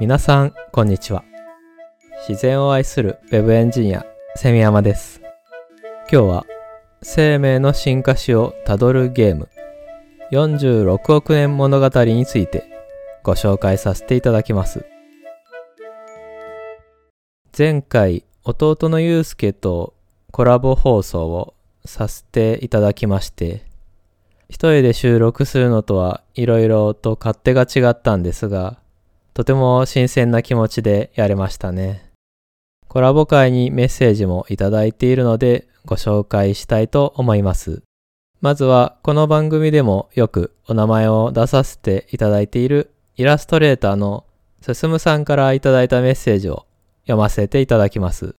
皆さん、こんにちは。自然を愛する Web エンジニア、セミヤマです。今日は、生命の進化史をたどるゲーム、46億年物語についてご紹介させていただきます。前回、弟のゆうすけとコラボ放送をさせていただきまして、一人で収録するのとは色々と勝手が違ったんですが、とても新鮮な気持ちでやれましたね。コラボ会にメッセージもいただいているのでご紹介したいと思います。まずはこの番組でもよくお名前を出させていただいているイラストレーターのすすむさんからいただいたメッセージを読ませていただきます。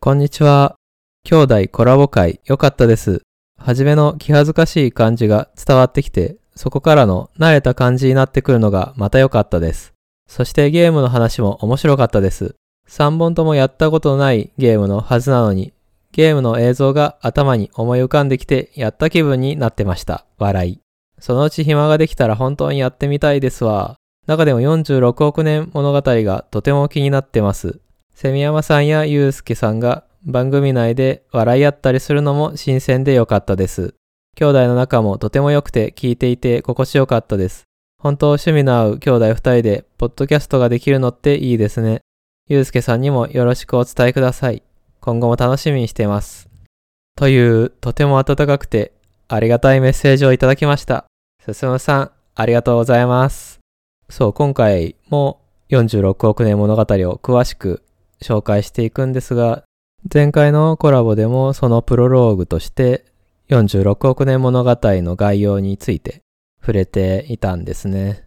こんにちは。兄弟コラボ会良かったです。はじめの気恥ずかしい感じが伝わってきて、そこからの慣れた感じになってくるのがまた良かったです。そしてゲームの話も面白かったです。3本ともやったことのないゲームのはずなのに、ゲームの映像が頭に思い浮かんできてやった気分になってました。笑い。そのうち暇ができたら本当にやってみたいですわ。中でも46億年物語がとても気になってます。セミヤマさんやユうスケさんが番組内で笑い合ったりするのも新鮮でよかったです。兄弟の仲もとても良くて聞いていて心地よかったです。本当趣味の合う兄弟二人でポッドキャストができるのっていいですね。ゆうすけさんにもよろしくお伝えください。今後も楽しみにしています。というとても温かくてありがたいメッセージをいただきました。すすむさん、ありがとうございます。そう、今回も46億年物語を詳しく紹介していくんですが、前回のコラボでもそのプロローグとして46億年物語の概要について触れていたんですね。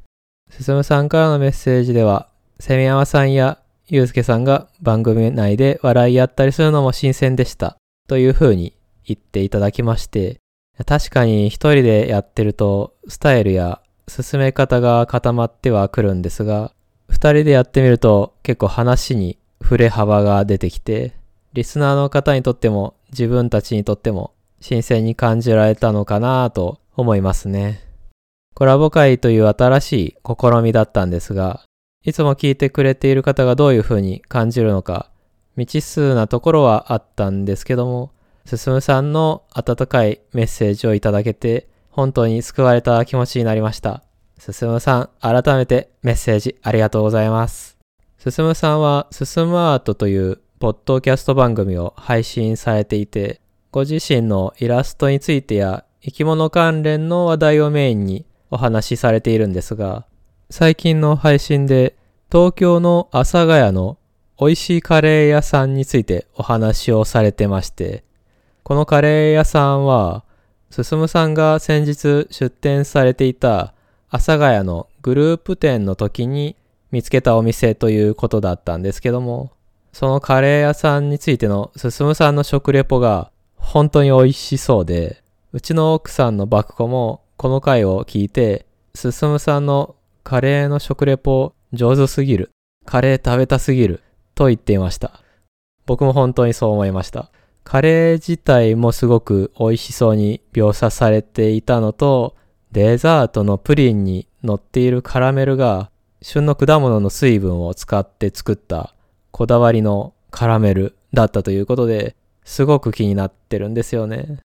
すすむさんからのメッセージでは、セミヤマさんやゆうすけさんが番組内で笑い合ったりするのも新鮮でした。という風に言っていただきまして、確かに一人でやってるとスタイルや進め方が固まってはくるんですが、二人でやってみると結構話に触れ幅が出てきて、リスナーの方にとっても自分たちにとっても新鮮に感じられたのかなと思いますね。コラボ会という新しい試みだったんですが、いつも聞いてくれている方がどういう風に感じるのか、未知数なところはあったんですけども、すすむさんの温かいメッセージをいただけて、本当に救われた気持ちになりました。すすむさん、改めてメッセージありがとうございます。すすむさんは、すすむアートというポッドキャスト番組を配信されていて、ご自身のイラストについてや生き物関連の話題をメインにお話しされているんですが、最近の配信で東京の阿佐ヶ谷の美味しいカレー屋さんについてお話をされてまして、このカレー屋さんは、進さんが先日出店されていた阿佐ヶ谷のグループ店の時に見つけたお店ということだったんですけども、そのカレー屋さんについての進さんの食レポが本当に美味しそうで、うちの奥さんのバクコもこの回を聞いて、進さんのカレーの食レポ上手すぎる。カレー食べたすぎる。と言っていました。僕も本当にそう思いました。カレー自体もすごく美味しそうに描写されていたのと、デザートのプリンに乗っているカラメルが旬の果物の水分を使って作ったこだわりのカラメルだったということで、すごく気になってるんですよね。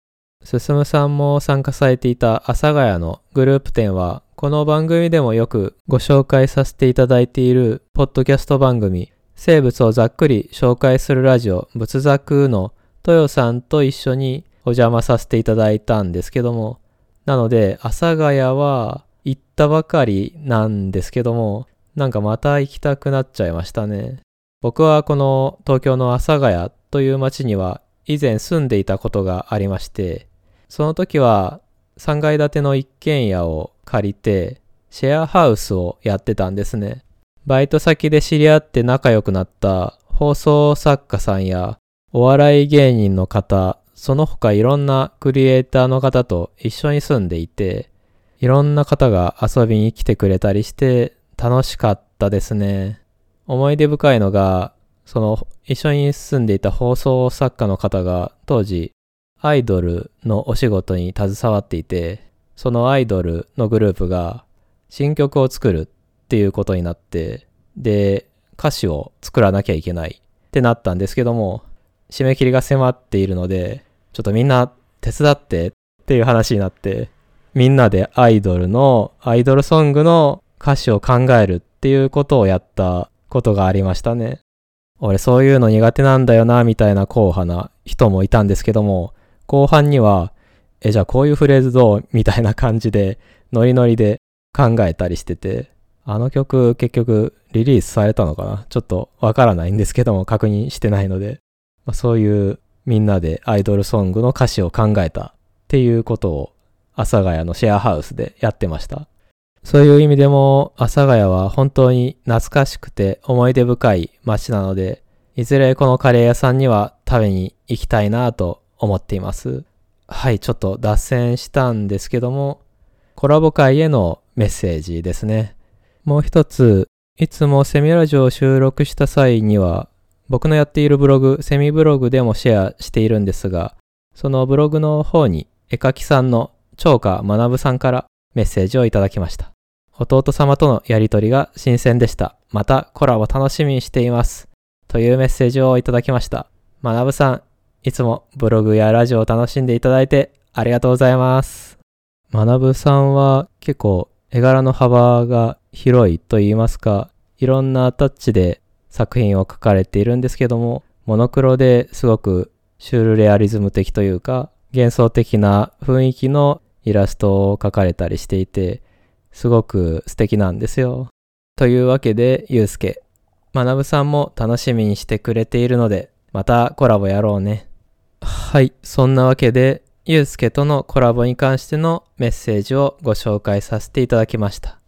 進さんも参加されていた阿佐ヶ谷のグループ展は、この番組でもよくご紹介させていただいているポッドキャスト番組、生物をざっくり紹介するラジオ、仏作の豊さんと一緒にお邪魔させていただいたんですけども、なので、阿佐ヶ谷は行ったばかりなんですけども、なんかまた行きたくなっちゃいましたね。僕はこの東京の阿佐ヶ谷という町には以前住んでいたことがありまして、その時は3階建ての一軒家を借りてシェアハウスをやってたんですね。バイト先で知り合って仲良くなった放送作家さんやお笑い芸人の方、その他いろんなクリエイターの方と一緒に住んでいて、いろんな方が遊びに来てくれたりして楽しかったですね。思い出深いのが、その一緒に住んでいた放送作家の方が当時アイドルのお仕事に携わっていて、そのアイドルのグループが新曲を作るっていうことになって、で、歌詞を作らなきゃいけないってなったんですけども、締め切りが迫っているので、ちょっとみんな手伝ってっていう話になって、みんなでアイドルの、アイドルソングの歌詞を考えるっていうことをやったことがありましたね。俺そういうの苦手なんだよな、みたいな硬派な人もいたんですけども、後半には、え、じゃあこういうフレーズどう？みたいな感じで、ノリノリで考えたりしてて、あの曲結局リリースされたのかな？ちょっとわからないんですけども確認してないので、まあ、そういうみんなでアイドルソングの歌詞を考えたっていうことを阿佐ヶ谷のシェアハウスでやってました。そういう意味でも阿佐ヶ谷は本当に懐かしくて思い出深い街なので、いずれこのカレー屋さんには食べに行きたいなと思っています。はい、ちょっと脱線したんですけども、コラボ会へのメッセージですね。もう一つ、いつもセミラジオを収録した際には、僕のやっているブログ、セミブログでもシェアしているんですが、そのブログの方に絵描きさんの長歌学さんからメッセージをいただきました。弟様とのやりとりが新鮮でした。またコラボ楽しみにしています。というメッセージをいただきました。学さん、いつもブログやラジオを楽しんでいただいてありがとうございます。学さんは結構絵柄の幅が広いと言いますか、いろんなタッチで作品を描かれているんですけども、モノクロですごくシュールレアリズム的というか、幻想的な雰囲気のイラストを描かれたりしていて、すごく素敵なんですよ。というわけで、ゆうすけ、まなぶさんも楽しみにしてくれているので、またコラボやろうね。はい、そんなわけで、ゆうすけとのコラボに関してのメッセージをご紹介させていただきました。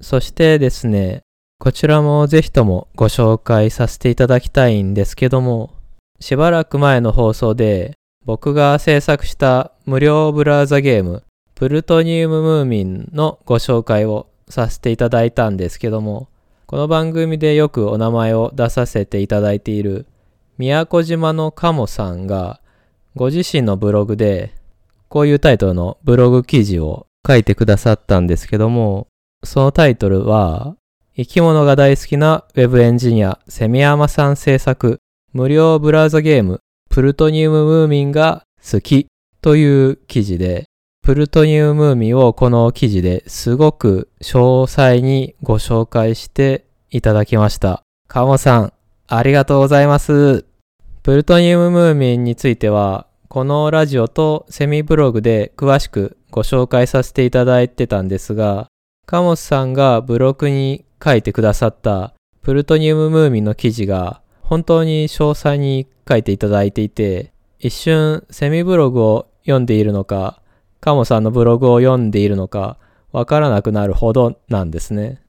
そしてですね、こちらもぜひともご紹介させていただきたいんですけども、しばらく前の放送で僕が制作した無料ブラウザゲーム、プルトニウムムーミンのご紹介をさせていただいたんですけども、この番組でよくお名前を出させていただいている宮古島のカモさんがご自身のブログでこういうタイトルのブログ記事を書いてくださったんですけども、そのタイトルは、生き物が大好きな Web エンジニア、セミヤマさん制作、無料ブラウザゲーム、プルトニウムムーミンが好きという記事で、プルトニウムーミンをこの記事ですごく詳細にご紹介していただきました。カモさん、ありがとうございます。プルトニウムムーミンについては、このラジオとセミブログで詳しくご紹介させていただいてたんですが、カモスさんがブログに書いてくださったプルトニウムムーミンの記事が本当に詳細に書いていただいていて、一瞬セミブログを読んでいるのか、カモさんのブログを読んでいるのか、わからなくなるほどなんですね。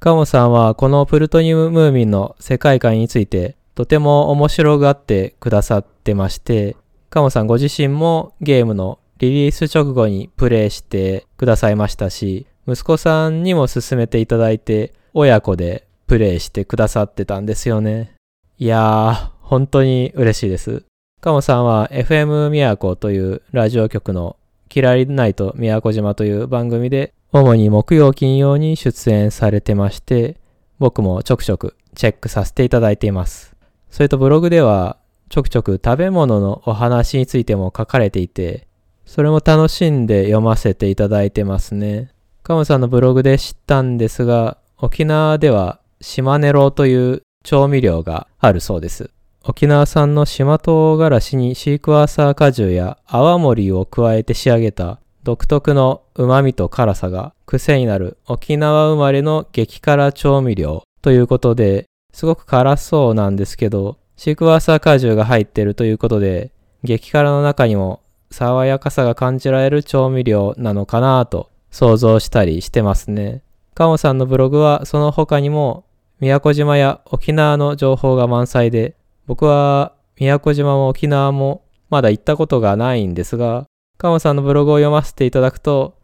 カモさんはこのプルトニウムムーミンの世界観についてとても面白がってくださってまして、カモさんご自身もゲームのリリース直後にプレイしてくださいましたし、息子さんにも勧めていただいて、親子でプレイしてくださってたんですよね。いやー、本当に嬉しいです。カモさんは FM 宮古というラジオ局のキラリナイト宮古島という番組で主に木曜金曜に出演されてまして、僕もちょくちょくチェックさせていただいています。それとブログではちょくちょく食べ物のお話についても書かれていて、それも楽しんで読ませていただいてますね。カムさんのブログで知ったんですが、沖縄では島ネロという調味料があるそうです。沖縄産の島唐辛子にシークワーサー果汁や泡盛を加えて仕上げた独特の旨味と辛さが癖になる沖縄生まれの激辛調味料ということで、すごく辛そうなんですけど、シークワーサー果汁が入ってるということで、激辛の中にも爽やかさが感じられる調味料なのかなと想像したりしてますね。カモさんのブログはその他にも宮古島や沖縄の情報が満載で、僕は宮古島も沖縄もまだ行ったことがないんですが、カモさんのブログを読ませていただくと、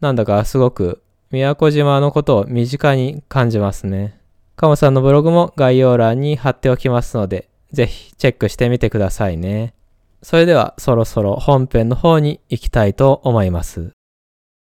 なんだかすごく宮古島のことを身近に感じますね。カモさんのブログも概要欄に貼っておきますので、ぜひチェックしてみてくださいね。それではそろそろ本編の方に行きたいと思います。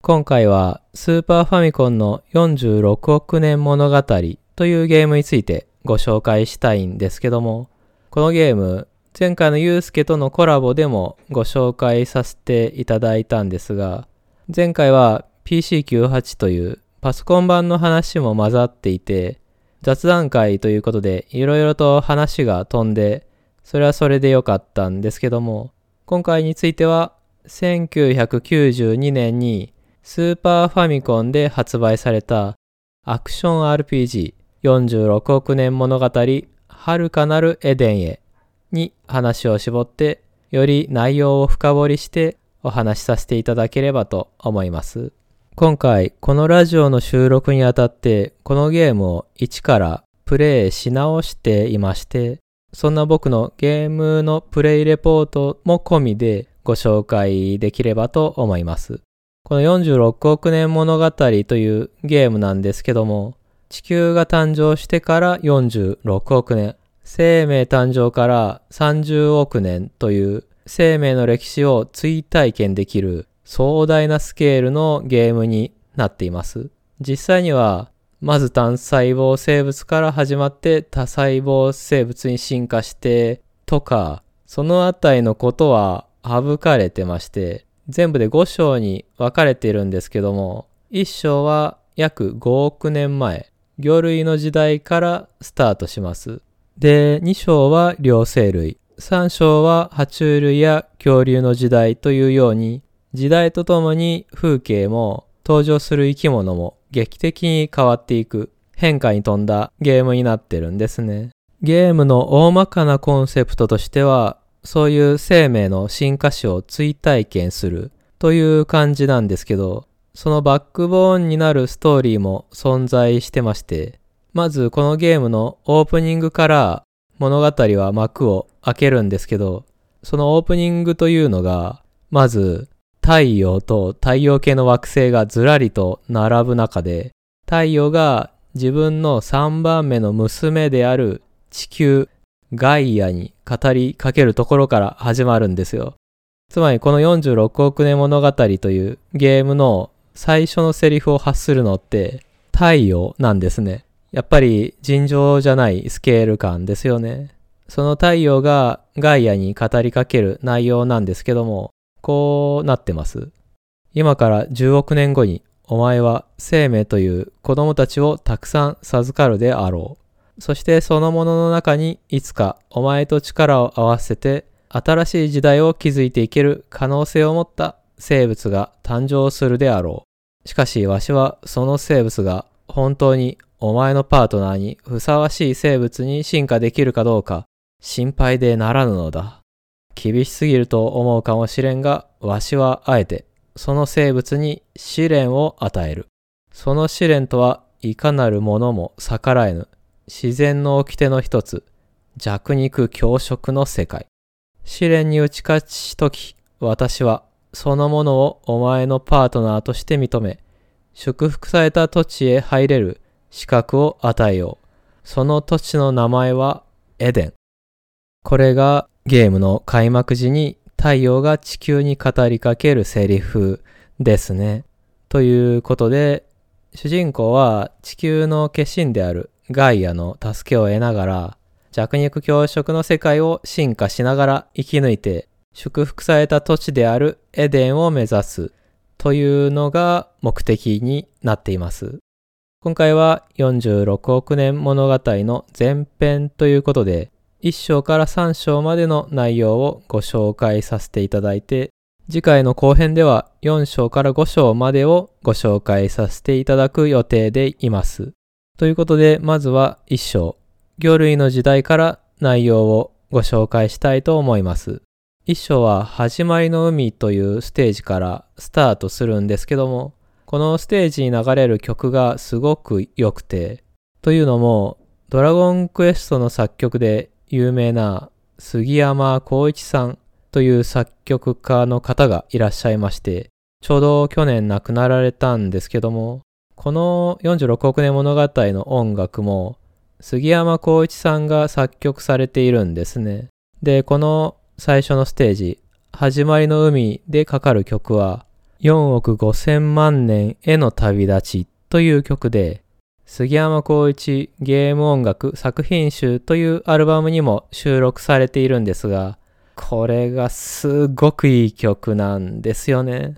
今回はスーパーファミコンの46億年物語というゲームについてご紹介したいんですけども、このゲーム、前回のゆうすけとのコラボでもご紹介させていただいたんですが、前回は PC98 というパソコン版の話も混ざっていて、雑談会ということでいろいろと話が飛んで、それはそれで良かったんですけども、今回については1992年にスーパーファミコンで発売されたアクション RPG46 億年物語遥かなるエデンへに話を絞ってより内容を深掘りしてお話しさせていただければと思います。今回このラジオの収録にあたってこのゲームを一からプレイし直していましてそんな僕のゲームのプレイレポートも込みでご紹介できればと思います。この46億年物語というゲームなんですけども、地球が誕生してから46億年、生命誕生から30億年という生命の歴史を追体験できる壮大なスケールのゲームになっています。実際には、まず単細胞生物から始まって多細胞生物に進化してとか、そのあたりのことは省かれてまして、全部で5章に分かれているんですけども、1章は約5億年前、魚類の時代からスタートします。で、2章は両生類、3章は爬虫類や恐竜の時代というように、時代とともに風景も登場する生き物も劇的に変わっていく変化に富んだゲームになってるんですね。ゲームの大まかなコンセプトとしては、そういう生命の進化史を追体験するという感じなんですけど、そのバックボーンになるストーリーも存在してまして、まずこのゲームのオープニングから物語は幕を開けるんですけど、そのオープニングというのが、まず太陽と太陽系の惑星がずらりと並ぶ中で、太陽が自分の3番目の娘である地球ガイアに語りかけるところから始まるんですよ。つまりこの46億年物語というゲームの最初のセリフを発するのって太陽なんですね。やっぱり尋常じゃないスケール感ですよね。その太陽がガイアに語りかける内容なんですけども、こうなってます。今から10億年後にお前は生命という子供たちをたくさん授かるであろう。そしてそのものの中にいつかお前と力を合わせて新しい時代を築いていける可能性を持った生物が誕生するであろう。しかしわしはその生物が本当にお前のパートナーにふさわしい生物に進化できるかどうか心配でならぬのだ。厳しすぎると思うかもしれんが、わしはあえてその生物に試練を与える。その試練とはいかなるものも逆らえぬ。自然の掟の一つ、弱肉強食の世界。試練に打ち勝ちとき、私はそのものをお前のパートナーとして認め、祝福された土地へ入れる資格を与えよう。その土地の名前はエデン。これがゲームの開幕時に太陽が地球に語りかけるセリフですね。ということで、主人公は地球の化身であるガイアの助けを得ながら、弱肉強食の世界を進化しながら生き抜いて、祝福された土地であるエデンを目指すというのが目的になっています。今回は46億年物語の前編ということで、1章から3章までの内容をご紹介させていただいて、次回の後編では4章から5章までをご紹介させていただく予定でいます。ということで、まずは一章、魚類の時代から内容をご紹介したいと思います。一章は始まりの海というステージからスタートするんですけども、このステージに流れる曲がすごく良くて、というのも、ドラゴンクエストの作曲で有名な杉山浩一さんという作曲家の方がいらっしゃいまして、ちょうど去年亡くなられたんですけども、この46億年物語の音楽も杉山浩一さんが作曲されているんですね。で、この最初のステージ、始まりの海でかかる曲は、4億5千万年への旅立ちという曲で、杉山浩一ゲーム音楽作品集というアルバムにも収録されているんですが、これがすごくいい曲なんですよね。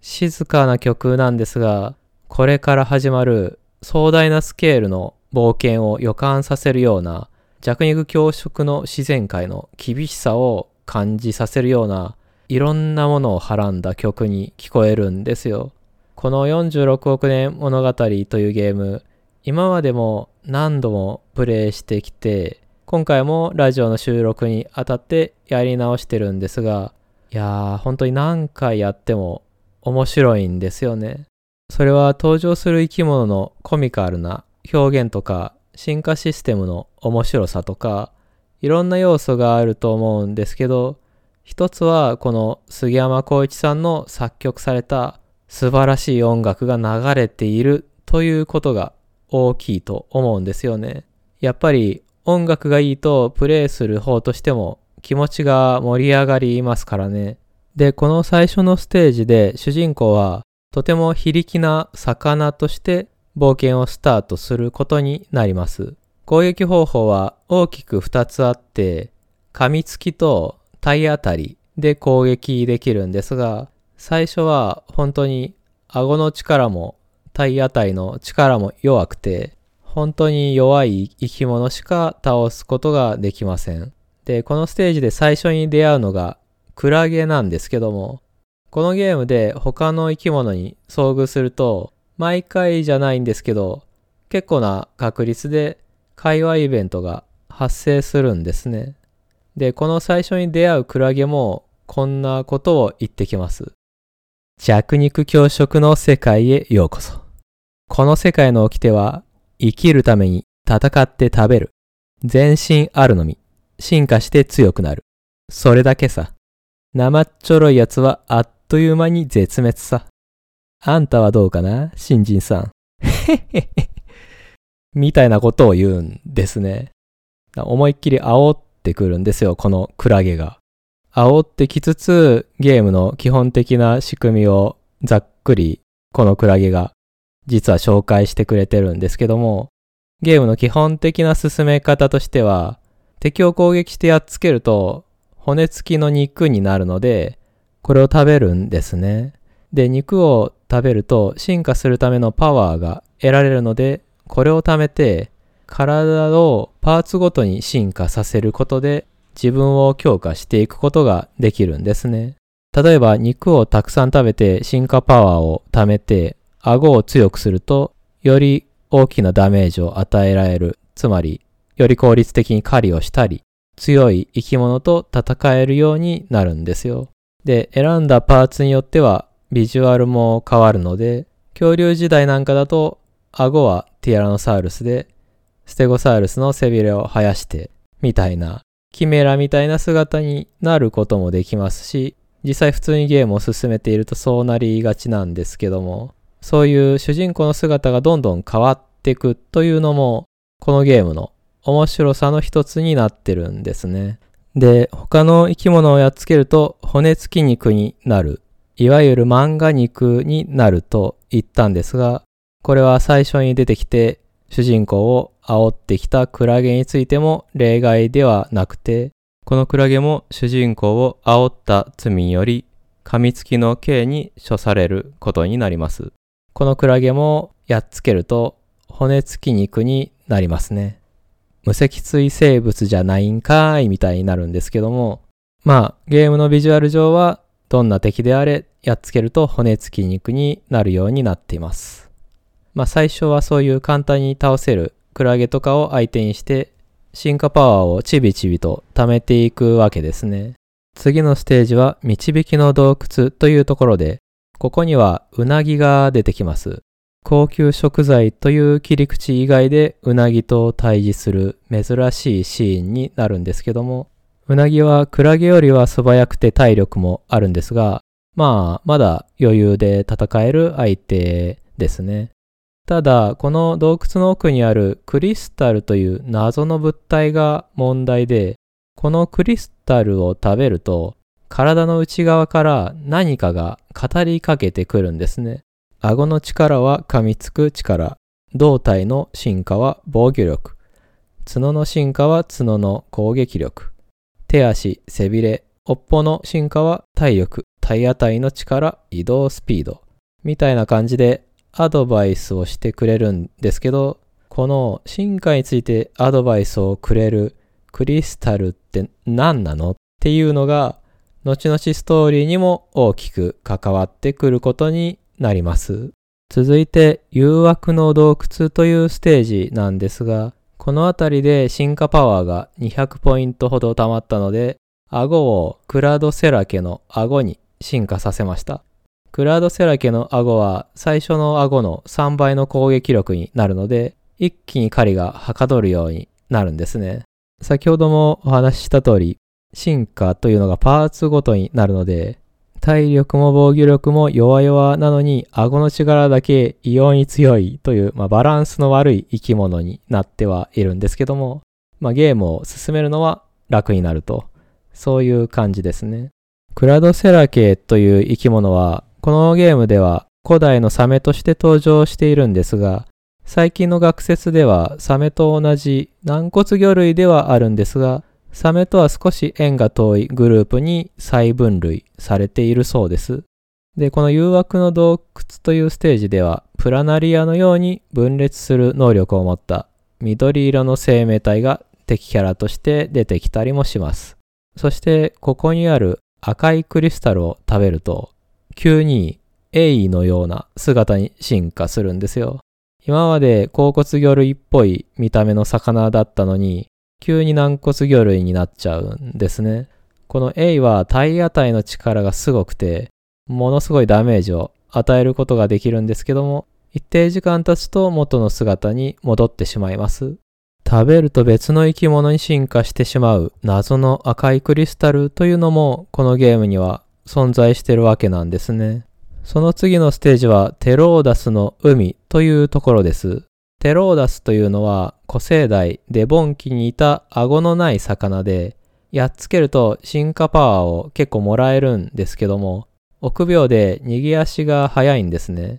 静かな曲なんですが、これから始まる壮大なスケールの冒険を予感させるような弱肉強食の自然界の厳しさを感じさせるようないろんなものをはらんだ曲に聞こえるんですよ。この46億年物語というゲーム、今までも何度もプレイしてきて、今回もラジオの収録にあたってやり直してるんですが、いやー、本当に何回やっても面白いんですよね。それは登場する生き物のコミカルな表現とか進化システムの面白さとかいろんな要素があると思うんですけど一つはこの杉山浩一さんの作曲された素晴らしい音楽が流れているということが大きいと思うんですよね。やっぱり音楽がいいとプレイする方としても気持ちが盛り上がりますからね。で、この最初のステージで主人公はとても非力な魚として冒険をスタートすることになります。攻撃方法は大きく2つあって、噛みつきと体当たりで攻撃できるんですが、最初は本当に顎の力も体当たりの力も弱くて、本当に弱い生き物しか倒すことができません。で、このステージで最初に出会うのがクラゲなんですけども、このゲームで他の生き物に遭遇すると、毎回じゃないんですけど、結構な確率で会話イベントが発生するんですね。で、この最初に出会うクラゲもこんなことを言ってきます。弱肉強食の世界へようこそ。この世界の掟は生きるために戦って食べる。全身あるのみ。進化して強くなる。それだけさ。生っちょろい奴はあっという間に絶滅さ。あんたはどうかな新人さん。へへへ。みたいなことを言うんですね。思いっきり煽ってくるんですよ、このクラゲが。煽ってきつつ、ゲームの基本的な仕組みをざっくりこのクラゲが実は紹介してくれてるんですけども、ゲームの基本的な進め方としては、敵を攻撃してやっつけると骨付きの肉になるので、これを食べるんですね。で、肉を食べると進化するためのパワーが得られるので、これを貯めて体をパーツごとに進化させることで自分を強化していくことができるんですね。例えば肉をたくさん食べて進化パワーを貯めて顎を強くするとより大きなダメージを与えられる。つまりより効率的に狩りをしたり強い生き物と戦えるようになるんですよ。で、選んだパーツによってはビジュアルも変わるので、恐竜時代なんかだと、顎はティアラノサウルスで、ステゴサウルスの背びれを生やして、みたいな、キメラみたいな姿になることもできますし、実際普通にゲームを進めているとそうなりがちなんですけども、そういう主人公の姿がどんどん変わっていくというのも、このゲームの面白さの一つになってるんですね。で、他の生き物をやっつけると骨付き肉になるいわゆる漫画肉になると言ったんですが、これは最初に出てきて主人公を煽ってきたクラゲについても例外ではなくて、このクラゲも主人公を煽った罪により噛みつきの刑に処されることになります。このクラゲもやっつけると骨付き肉になりますね。無脊椎生物じゃないんかーいみたいになるんですけども、まあゲームのビジュアル上はどんな敵であれやっつけると骨付き肉になるようになっています。まあ最初はそういう簡単に倒せるクラゲとかを相手にして進化パワーをちびちびと貯めていくわけですね。次のステージは導きの洞窟というところで、ここにはうなぎが出てきます。高級食材という切り口以外でうなぎと対峙する珍しいシーンになるんですけども、うなぎはクラゲよりは素早くて体力もあるんですが、まあ、まだ余裕で戦える相手ですね。ただ、この洞窟の奥にあるクリスタルという謎の物体が問題で、このクリスタルを食べると体の内側から何かが語りかけてくるんですね。顎の力は噛みつく力。胴体の進化は防御力。角の進化は角の攻撃力。手足、背びれ、尾っぽの進化は体力、体当たりの力、移動スピード。みたいな感じでアドバイスをしてくれるんですけど、この進化についてアドバイスをくれるクリスタルって何なのっていうのが、後々ストーリーにも大きく関わってくることになります。続いて、誘惑の洞窟というステージなんですが、この辺りで進化パワーが200ポイントほど溜まったので、顎をクラドセラケの顎に進化させました。クラードセラケの顎は最初の顎の3倍の攻撃力になるので、一気に狩りがはかどるようになるんですね。先ほどもお話しした通り、進化というのがパーツごとになるので、体力も防御力も弱々なのに、顎の力だけ異様に強いという、まあ、バランスの悪い生き物になってはいるんですけども、まあ、ゲームを進めるのは楽になると。そういう感じですね。クラドセラケという生き物は、このゲームでは古代のサメとして登場しているんですが、最近の学説ではサメと同じ軟骨魚類ではあるんですが、サメとは少し縁が遠いグループに再分類されているそうです。で、この誘惑の洞窟というステージでは、プラナリアのように分裂する能力を持った緑色の生命体が敵キャラとして出てきたりもします。そして、ここにある赤いクリスタルを食べると、急にエイのような姿に進化するんですよ。今まで甲骨魚類っぽい見た目の魚だったのに、急に軟骨魚類になっちゃうんですね。このエイは体当たりの力がすごくて、ものすごいダメージを与えることができるんですけども、一定時間経つと元の姿に戻ってしまいます。食べると別の生き物に進化してしまう謎の赤いクリスタルというのもこのゲームには存在してるわけなんですね。その次のステージはテローダスの海というところです。テローダスというのは古生代デボン紀にいた顎のない魚で、やっつけると進化パワーを結構もらえるんですけども、臆病で逃げ足が速いんですね。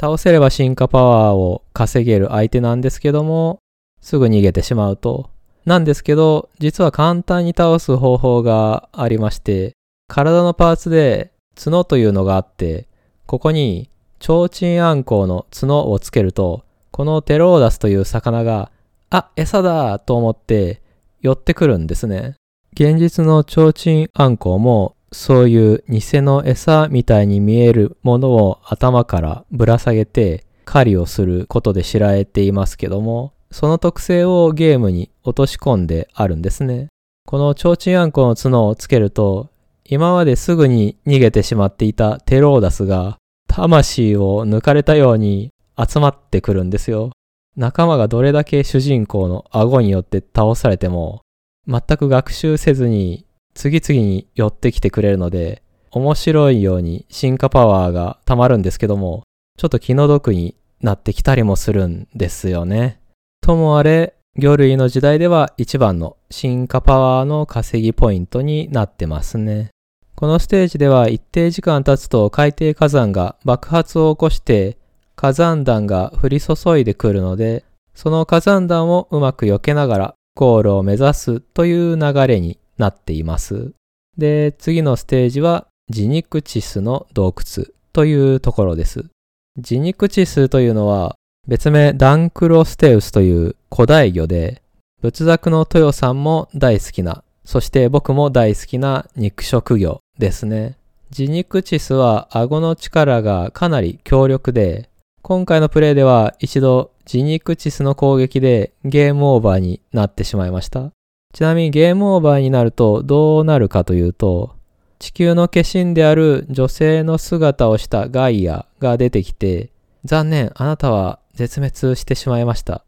倒せれば進化パワーを稼げる相手なんですけども、すぐ逃げてしまうと。なんですけど、実は簡単に倒す方法がありまして、体のパーツで角というのがあって、ここに、提灯アンコウの角をつけると、このテローダスという魚が、あ、餌だと思って寄ってくるんですね。現実の提灯アンコウも、そういう偽の餌みたいに見えるものを頭からぶら下げて狩りをすることで知られていますけども、その特性をゲームに落とし込んであるんですね。この提灯アンコウの角をつけると、今まですぐに逃げてしまっていたテローダスが魂を抜かれたように集まってくるんですよ。仲間がどれだけ主人公の顎によって倒されても、全く学習せずに次々に寄ってきてくれるので、面白いように進化パワーが溜まるんですけども、ちょっと気の毒になってきたりもするんですよね。ともあれ、魚類の時代では一番の進化パワーの稼ぎポイントになってますね。このステージでは一定時間経つと海底火山が爆発を起こして火山弾が降り注いでくるので、その火山弾をうまく避けながらゴールを目指すという流れになっています。で、次のステージはジニクチスの洞窟というところです。ジニクチスというのは別名ダンクロステウスという古代魚で仏作の豊さんも大好きなそして僕も大好きな肉食魚ですね。ジニクチスは顎の力がかなり強力で、今回のプレイでは一度ジニクチスの攻撃でゲームオーバーになってしまいました。ちなみにゲームオーバーになるとどうなるかというと、地球の化身である女性の姿をしたガイアが出てきて、残念、あなたは絶滅してしまいました。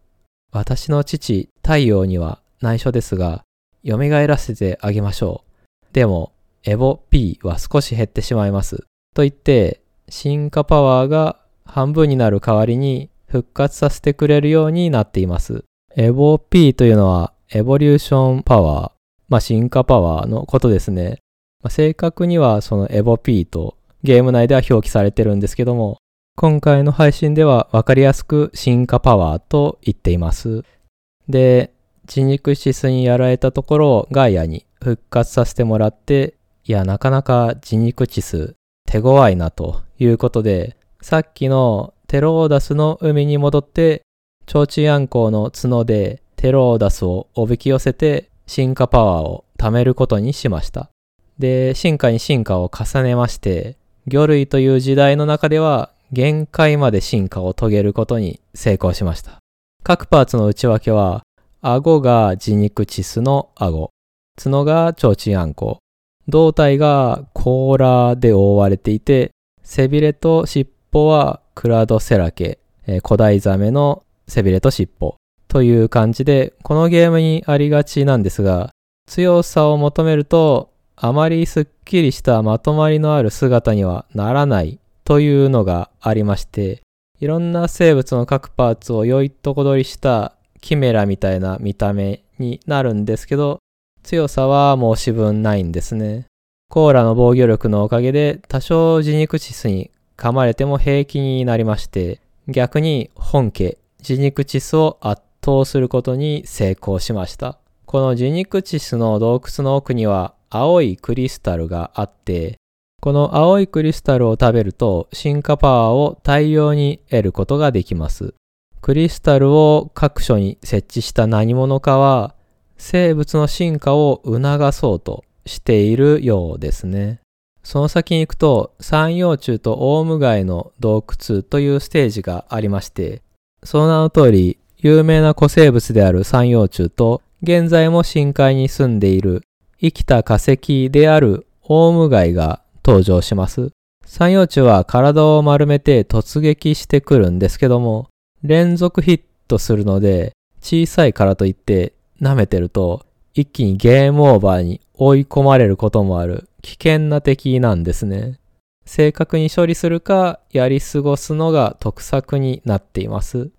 私の父、太陽には内緒ですが、蘇らせてあげましょう。でも、エボ P は少し減ってしまいます。と言って、進化パワーが半分になる代わりに復活させてくれるようになっています。エボ P というのはエボリューションパワー、まあ進化パワーのことですね。まあ、正確にはそのエボ P とゲーム内では表記されてるんですけども、今回の配信では分かりやすく進化パワーと言っています。で、ジニクシスにやられたところをガイアに復活させてもらって、いや、なかなかジニクチス手強いなということで、さっきのテローダスの海に戻って、チョウチアンコウの角でテローダスをおびき寄せて進化パワーを貯めることにしました。で、進化に進化を重ねまして、魚類という時代の中では限界まで進化を遂げることに成功しました。各パーツの内訳は、顎がジニクチスの顎、角がチョウチアンコウ、胴体が甲羅で覆われていて、背びれと尻尾はクラドセラケ、えー、古代ザメの背びれと尻尾。という感じで、このゲームにありがちなんですが、強さを求めるとあまりすっきりしたまとまりのある姿にはならないというのがありまして、いろんな生物の各パーツを良いとこ取りしたキメラみたいな見た目になるんですけど、強さは申し分ないんですね。コーラの防御力のおかげで多少ジニクチスに噛まれても平気になりまして、逆に本家ジニクチスを圧倒することに成功しました。このジニクチスの洞窟の奥には青いクリスタルがあって、この青いクリスタルを食べると進化パワーを大量に得ることができます。クリスタルを各所に設置した何者かは生物の進化を促そうとしているようですね。その先に行くと三葉虫とオウムガイの洞窟というステージがありまして、その名の通り有名な古生物である三葉虫と現在も深海に住んでいる生きた化石であるオウムガイが登場します。三葉虫は体を丸めて突撃してくるんですけども、連続ヒットするので、小さいからといって舐めてると、一気にゲームオーバーに追い込まれることもある危険な敵なんですね。正確に処理するかやり過ごすのが得策になっています。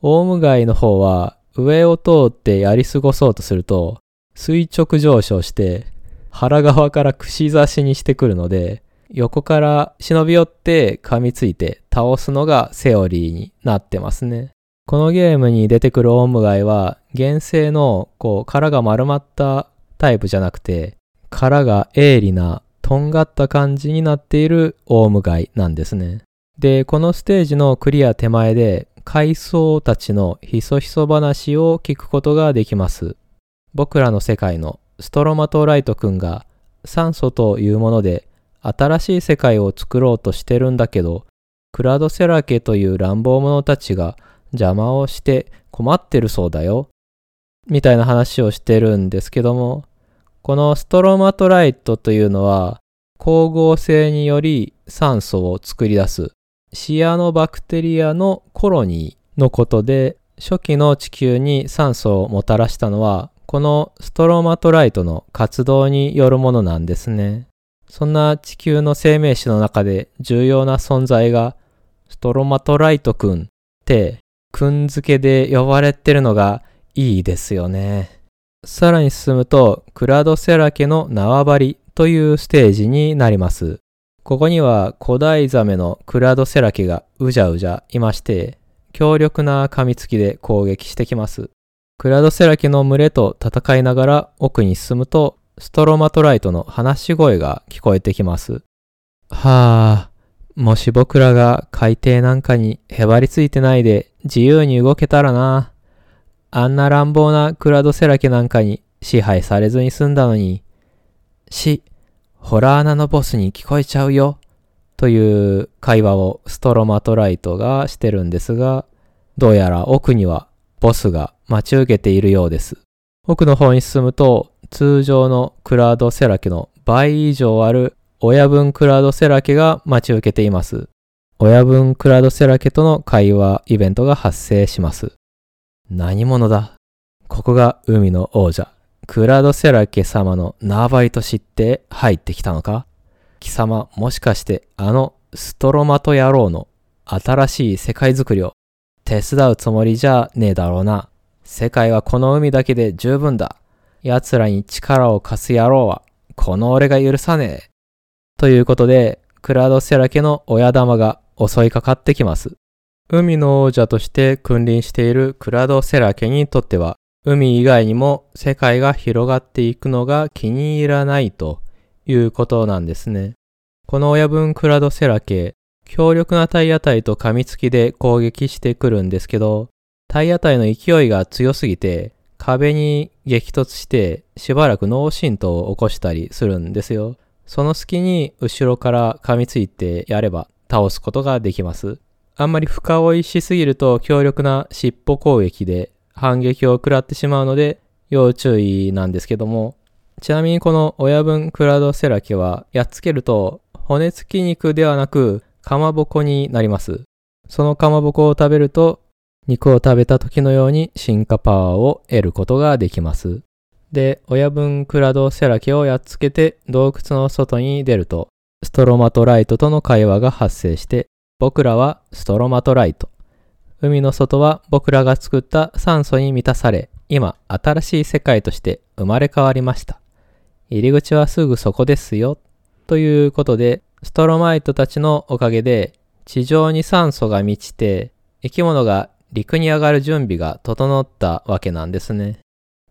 オウムガイの方は上を通ってやり過ごそうとすると垂直上昇して腹側から串刺しにしてくるので、横から忍び寄って噛みついて倒すのがセオリーになってますね。このゲームに出てくるオウムガイは原生のこう殻が丸まったタイプじゃなくて殻が鋭利なとんがった感じになっているオウムガイなんですね。で、このステージのクリア手前で海藻たちのひそひそ話を聞くことができます。僕らの世界のストロマトライト君が酸素というもので新しい世界を作ろうとしてるんだけど、クラドセラケという乱暴者たちが邪魔をして困ってるそうだよ。みたいな話をしてるんですけども、このストロマトライトというのは光合成により酸素を作り出すシアノバクテリアのコロニーのことで初期の地球に酸素をもたらしたのはこのストロマトライトの活動によるものなんですね。そんな地球の生命史の中で重要な存在がストロマトライトくんってくんづけで呼ばれてるのがいいですよね。さらに進むとクラドセラ家の縄張りというステージになります。ここには古代ザメのクラドセラ家がうじゃうじゃいまして強力な噛みつきで攻撃してきます。クラドセラケの群れと戦いながら奥に進むと、ストロマトライトの話し声が聞こえてきます。はあ、もし僕らが海底なんかにへばりついてないで自由に動けたらな。あんな乱暴なクラドセラケなんかに支配されずに済んだのに。し、ホラー穴のボスに聞こえちゃうよ。という会話をストロマトライトがしてるんですが、どうやら奥にはボスが待ち受けているようです。奥の方に進むと、通常のクラウドセラケの倍以上ある親分クラウドセラケが待ち受けています。親分クラウドセラケとの会話イベントが発生します。何者だ？ここが海の王者、クラウドセラケ様の縄張りと知って入ってきたのか？貴様もしかしてあのストロマト野郎の新しい世界づくりを？手伝うつもりじゃねえだろうな。世界はこの海だけで十分だ。奴らに力を貸す野郎はこの俺が許さねえ。ということで、クラドセラ家の親玉が襲いかかってきます。海の王者として君臨しているクラドセラ家にとっては、海以外にも世界が広がっていくのが気に入らないということなんですね。この親分クラドセラ家、強力な体当たりと噛みつきで攻撃してくるんですけど、体当たりの勢いが強すぎて、壁に激突してしばらく脳震盪を起こしたりするんですよ。その隙に後ろから噛みついてやれば倒すことができます。あんまり深追いしすぎると強力な尻尾攻撃で反撃を食らってしまうので要注意なんですけども、ちなみにこの親分クラドセラ家はやっつけると骨付き肉ではなくかまぼこになります。そのかまぼこを食べると肉を食べた時のように進化パワーを得ることができます。で、親分クラドセラ家をやっつけて洞窟の外に出るとストロマトライトとの会話が発生して僕らはストロマトライト。海の外は僕らが作った酸素に満たされ、今新しい世界として生まれ変わりました。入り口はすぐそこですよ。ということで、ストロマイトたちのおかげで、地上に酸素が満ちて、生き物が陸に上がる準備が整ったわけなんですね。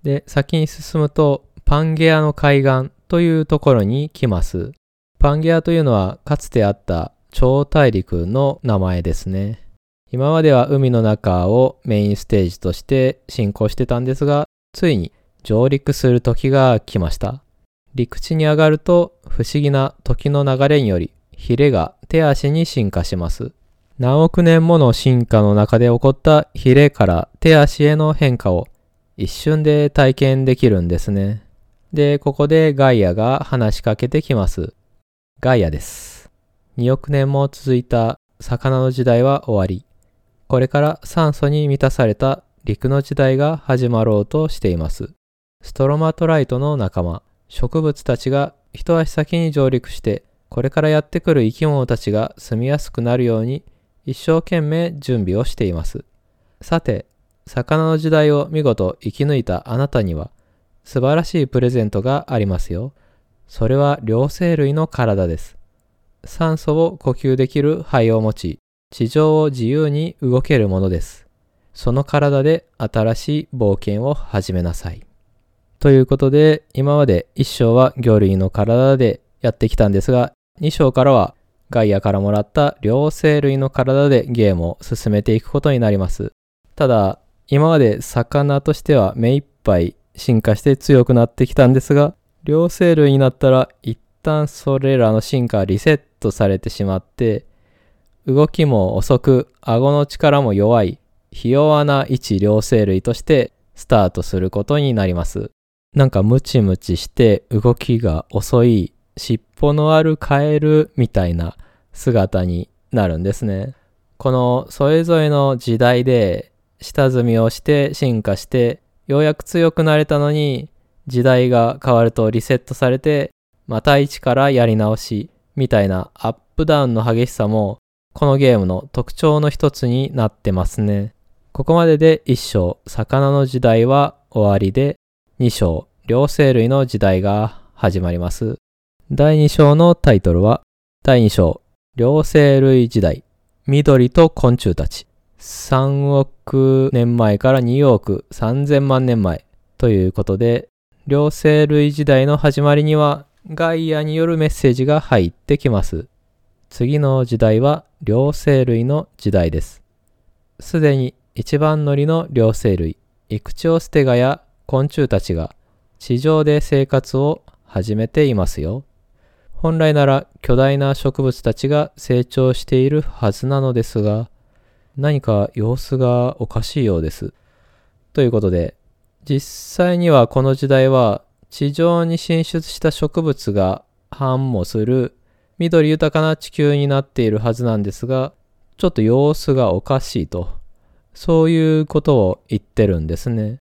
で、先に進むと、パンゲアの海岸というところに来ます。パンゲアというのはかつてあった超大陸の名前ですね。今までは海の中をメインステージとして進行してたんですが、ついに上陸する時が来ました。陸地に上がると不思議な時の流れにより、ヒレが手足に進化します。何億年もの進化の中で起こったヒレから手足への変化を一瞬で体験できるんですね。で、ここでガイアが話しかけてきます。ガイアです。2億年も続いた魚の時代は終わり、これから酸素に満たされた陸の時代が始まろうとしています。ストロマトライトの仲間、植物たちが一足先に上陸して、これからやってくる生き物たちが住みやすくなるように一生懸命準備をしています。さて、魚の時代を見事生き抜いたあなたには素晴らしいプレゼントがありますよ。それは両生類の体です。酸素を呼吸できる肺を持ち、地上を自由に動けるものです。その体で新しい冒険を始めなさい。ということで、今まで1章は魚類の体でやってきたんですが、2章からはガイアからもらった両生類の体でゲームを進めていくことになります。ただ、今まで魚としては目いっぱい進化して強くなってきたんですが、両生類になったら一旦それらの進化がリセットされてしまって、動きも遅く、顎の力も弱い、ひ弱な一両生類としてスタートすることになります。なんかムチムチして動きが遅い尻尾のあるカエルみたいな姿になるんですね。このそれぞれの時代で下積みをして進化してようやく強くなれたのに時代が変わるとリセットされてまた一からやり直しみたいなアップダウンの激しさもこのゲームの特徴の一つになってますね。ここまでで1章魚の時代は終わりで2章、両生類の時代が始まります。第2章のタイトルは、第2章、両生類時代、緑と昆虫たち。3億年前から2億3000万年前ということで、両生類時代の始まりにはガイアによるメッセージが入ってきます。次の時代は両生類の時代です。すでに一番乗りの両生類、イクチオステガや昆虫たちが地上で生活を始めていますよ。本来なら巨大な植物たちが成長しているはずなのですが、何か様子がおかしいようです。ということで、実際にはこの時代は地上に進出した植物が繁茂する緑豊かな地球になっているはずなんですが、ちょっと様子がおかしいと、そういうことを言ってるんですね。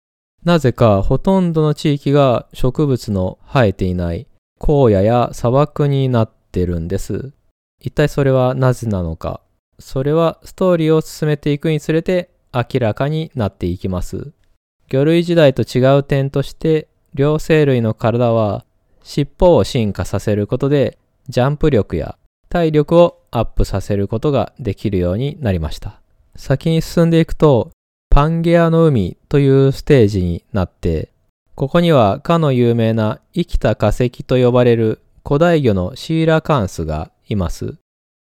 なぜかほとんどの地域が植物の生えていない荒野や砂漠になってるんです。一体それはなぜなのか。それはストーリーを進めていくにつれて明らかになっていきます。魚類時代と違う点として、両生類の体は尻尾を進化させることでジャンプ力や体力をアップさせることができるようになりました。先に進んでいくと、パンゲアの海というステージになって、ここにはかの有名な生きた化石と呼ばれる古代魚のシーラカンスがいます。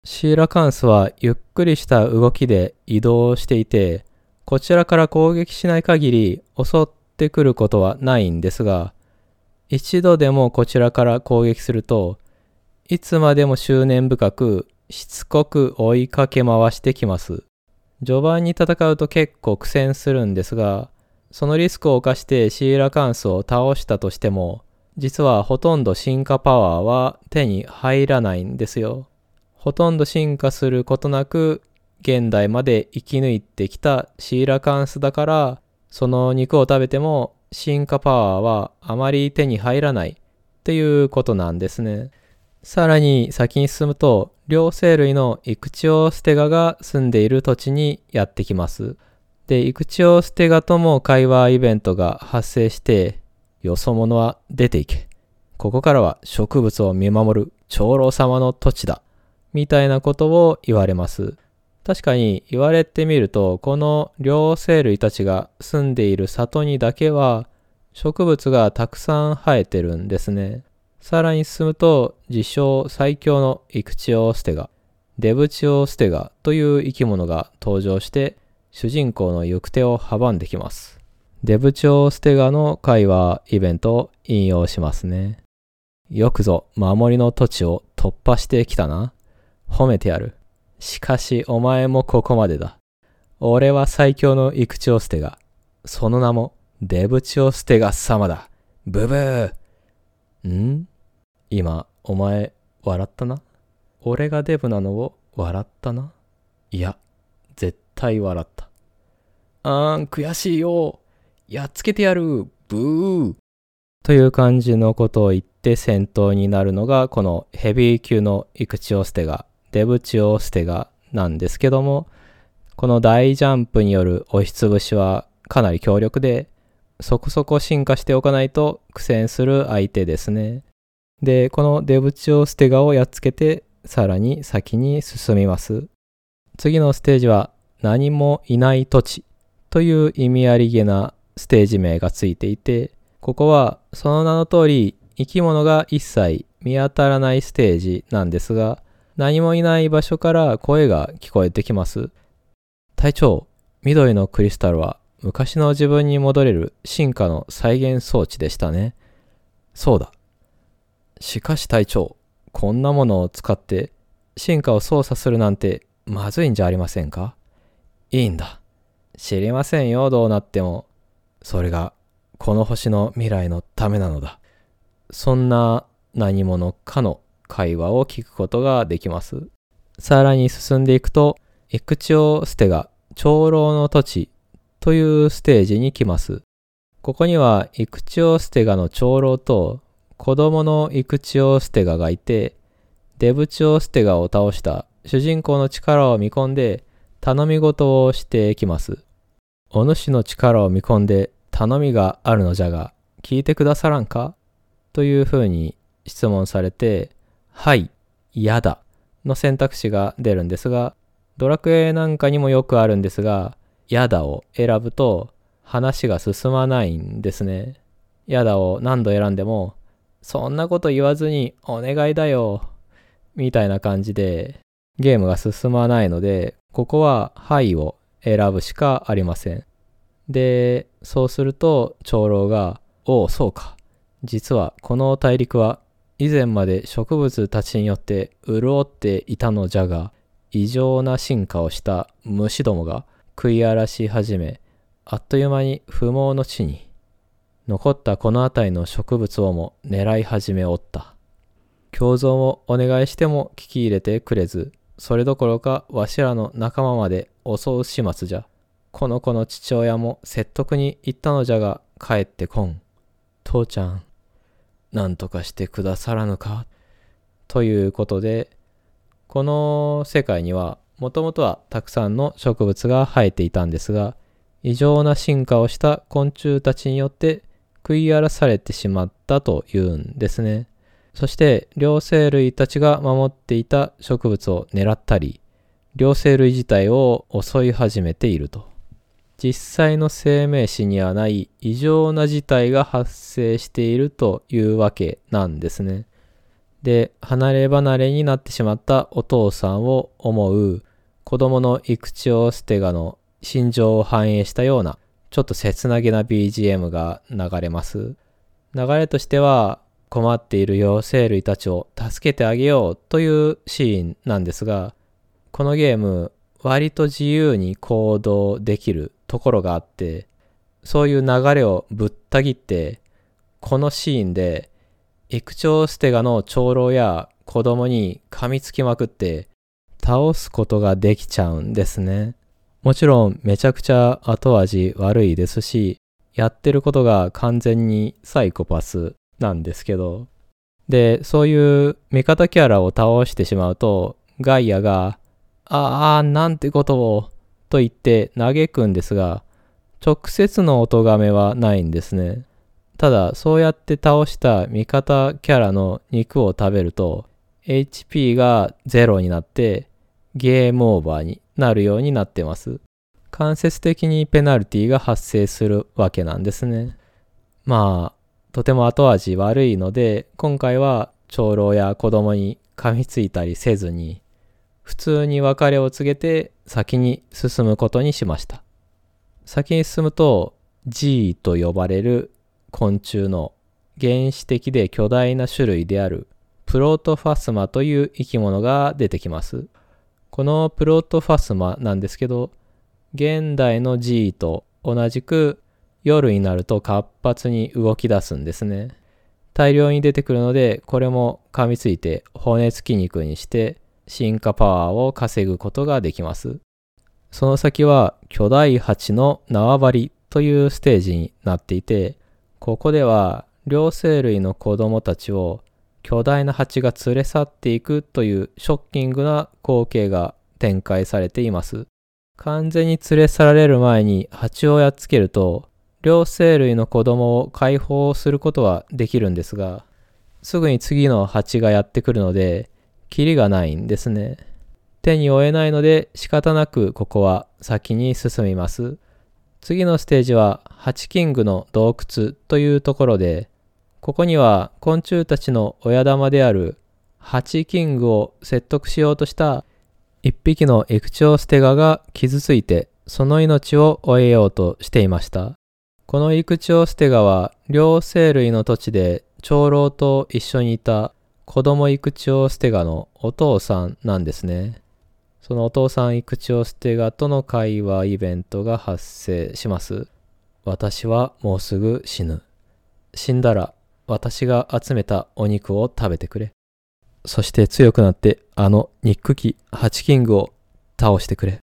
シーラカンスはゆっくりした動きで移動していて、こちらから攻撃しない限り襲ってくることはないんですが、一度でもこちらから攻撃すると、いつまでも執念深くしつこく追いかけ回してきます。序盤に戦うと結構苦戦するんですが、そのリスクを冒してシーラカンスを倒したとしても、実はほとんど進化パワーは手に入らないんですよ。ほとんど進化することなく現代まで生き抜いてきたシーラカンスだから、その肉を食べても進化パワーはあまり手に入らないっていうことなんですね。さらに先に進むと、両生類のイクチオステガが住んでいる土地にやってきます。で、イクチオステガとも会話イベントが発生して、よそ者は出ていけ。ここからは植物を見守る長老様の土地だ。みたいなことを言われます。確かに言われてみると、この両生類たちが住んでいる里にだけは植物がたくさん生えてるんですね。さらに進むと、自称最強のイクチオステガ、デブチオステガという生き物が登場して、主人公の行く手を阻んできます。デブチオステガの会話イベントを引用しますね。よくぞ守りの土地を突破してきたな。褒めてやる。しかしお前もここまでだ。俺は最強のイクチオステガ。その名もデブチオステガ様だ。ブブー。ん？今、お前、笑ったな？俺がデブなのを笑ったな？いや、絶対笑った。あーん、悔しいよ。やっつけてやる。ブー。という感じのことを言って戦闘になるのが、このヘビー級のイクチオステガ、デブチオステガなんですけども、この大ジャンプによる押しつぶしはかなり強力で、そこそこ進化しておかないと苦戦する相手ですね。で、このデブチオステガをやっつけて、さらに先に進みます。次のステージは、何もいない土地という意味ありげなステージ名がついていて、ここはその名の通り生き物が一切見当たらないステージなんですが、何もいない場所から声が聞こえてきます。隊長、緑のクリスタルは昔の自分に戻れる進化の再現装置でしたね。そうだ。しかし隊長、こんなものを使って進化を操作するなんてまずいんじゃありませんか？いいんだ。知りませんよ、どうなっても。それが、この星の未来のためなのだ。そんな何者かの会話を聞くことができます。さらに進んでいくと、エクチオステが長老の土地というステージに来ます。ここにはイクチオステガの長老と子供のイクチオステガがいて、デブチオステガを倒した主人公の力を見込んで頼み事をしてきます。お主の力を見込んで頼みがあるのじゃが、聞いてくださらんか？というふうに質問されて、はい、嫌だの選択肢が出るんですが、ドラクエなんかにもよくあるんですが、嫌だを選ぶと話が進まないんですね。嫌だを何度選んでもそんなこと言わずにお願いだよ。みたいな感じでゲームが進まないので、ここははいを選ぶしかありません。で、そうすると長老が、おお、そうか。実はこの大陸は以前まで植物たちによって潤っていたのじゃが、異常な進化をした虫どもが食い荒らし始め、あっという間に不毛の地に残ったこの辺りの植物をも狙い始めおった。共存をお願いしても聞き入れてくれず、それどころかわしらの仲間まで襲う始末じゃ。この子の父親も説得に行ったのじゃが帰ってこん。父ちゃん、何とかしてくださらぬか？ということで、この世界にはもともとはたくさんの植物が生えていたんですが、異常な進化をした昆虫たちによって食い荒らされてしまったというんですね。そして両生類たちが守っていた植物を狙ったり、両生類自体を襲い始めていると。実際の生命史にはない異常な事態が発生しているというわけなんですね。で、離れ離れになってしまったお父さんを思う子供の育地をステガの心情を反映したようなちょっと切なげな BGM が流れます。流れとしては困っている妖精類たちを助けてあげようというシーンなんですが、このゲーム割と自由に行動できるところがあって、そういう流れをぶった切って、このシーンで、育長ステガの長老や子供に噛みつきまくって倒すことができちゃうんですね。もちろんめちゃくちゃ後味悪いですし、やってることが完全にサイコパスなんですけど。で、そういう味方キャラを倒してしまうと、ガイアが、ああ、なんてことを、と言って嘆くんですが、直接のお咎めはないんですね。ただ、そうやって倒した味方キャラの肉を食べると、HP が0になって、ゲームオーバーになるようになってます。間接的にペナルティが発生するわけなんですね。まあ、とても後味悪いので、今回は長老や子供に噛みついたりせずに、普通に別れを告げて先に進むことにしました。先に進むと G と呼ばれる昆虫の原始的で巨大な種類であるプロトファスマという生き物が出てきます。このプロトファスマなんですけど、現代の G と同じく夜になると活発に動き出すんですね。大量に出てくるので、これも噛みついて骨付き肉にして進化パワーを稼ぐことができます。その先は巨大蜂の縄張りというステージになっていて、ここでは両生類の子供たちを巨大な蜂が連れ去っていくというショッキングな光景が展開されています。完全に連れ去られる前に蜂をやっつけると両生類の子供を解放することはできるんですが、すぐに次の蜂がやってくるので、キリがないんですね。手に負えないので仕方なくここは先に進みます。次のステージはハチキングの洞窟というところで、ここには昆虫たちの親玉であるハチキングを説得しようとした一匹のエクチョウステガが傷ついてその命を終えようとしていました。このイクチョウステガは両生類の土地で長老と一緒にいた子供イクチョウステガのお父さんなんですね。そのお父さんイクチョウステガとの会話イベントが発生します。私はもうすぐ死ぬ。死んだら私が集めたお肉を食べてくれ。そして強くなってあの肉機ハチキングを倒してくれ。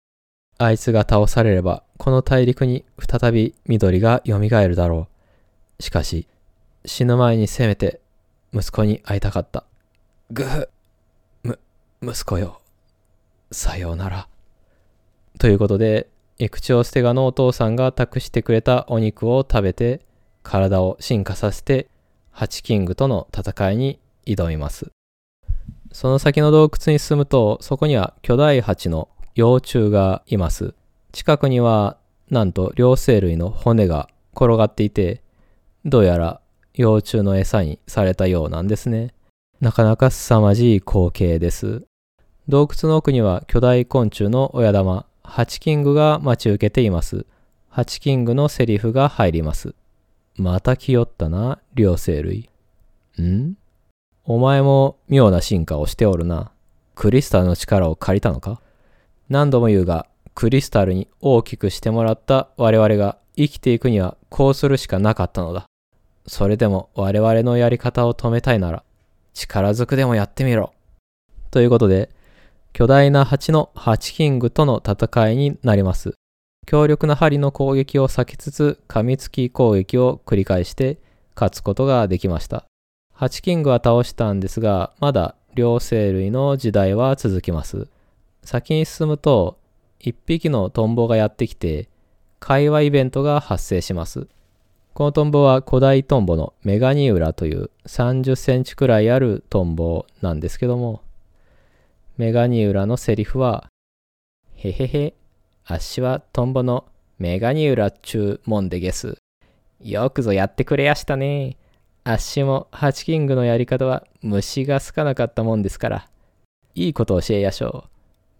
あいつが倒されればこの大陸に再び緑が蘇るだろう。しかし死ぬ前にせめて息子に会いたかった。ぐふ、む、息子よ。さようなら。ということで、エクチオステガのお父さんが託してくれたお肉を食べて、体を進化させて、ハチキングとの戦いに挑みます。その先の洞窟に進むと、そこには巨大ハチの幼虫がいます。近くには、なんと両生類の骨が転がっていて、どうやら幼虫の餌にされたようなんですね。なかなか凄まじい光景です。洞窟の奥には巨大昆虫の親玉、ハチキングが待ち受けています。ハチキングのセリフが入ります。また来よったな、両生類。ん？お前も妙な進化をしておるな。クリスタルの力を借りたのか？何度も言うが、クリスタルに大きくしてもらった我々が生きていくにはこうするしかなかったのだ。それでも我々のやり方を止めたいなら、力ずくでもやってみろ。ということで、巨大な蜂のハチキングとの戦いになります。強力な針の攻撃を避けつつ、噛みつき攻撃を繰り返して勝つことができました。ハチキングは倒したんですが、まだ両生類の時代は続きます。先に進むと、一匹のトンボがやってきて、会話イベントが発生します。このトンボは古代トンボのメガニウラという30センチくらいあるトンボなんですけども、メガニウラのセリフは、へへへ、あっしはトンボのメガニウラっちゅうもんでげす。よくぞやってくれやしたね。あっしもハチキングのやり方は虫が好かなかったもんですから、いいこと教えやしょ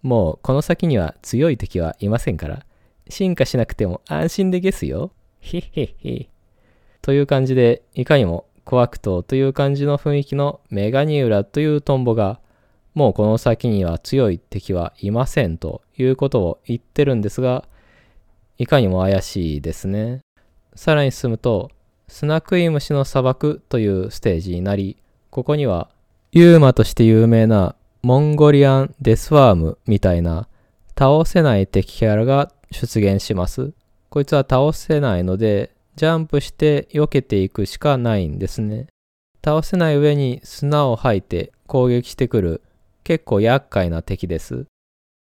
う。もうこの先には強い敵はいませんから、進化しなくても安心でげすよ。へへへ。という感じで、いかにもコアクトという感じの雰囲気のメガニウラというトンボが、もうこの先には強い敵はいませんということを言ってるんですが、いかにも怪しいですね。さらに進むと、砂食い虫の砂漠というステージになり、ここには、ユーマとして有名なモンゴリアン・デスワームみたいな倒せない敵キャラが出現します。こいつは倒せないので、ジャンプして避けていくしかないんですね。倒せない上に砂を吐いて攻撃してくる結構厄介な敵です。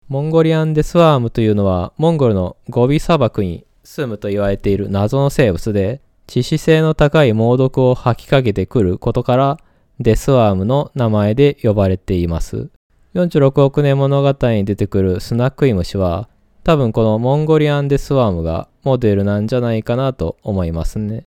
モンゴリアンデスワームというのはモンゴルのゴビ砂漠に住むと言われている謎の生物で致死性の高い猛毒を吐きかけてくることからデスワームの名前で呼ばれています。46億年物語に出てくるスナックイムシは多分このモンゴリアンデスワームがモデルなんじゃないかなと思いますね。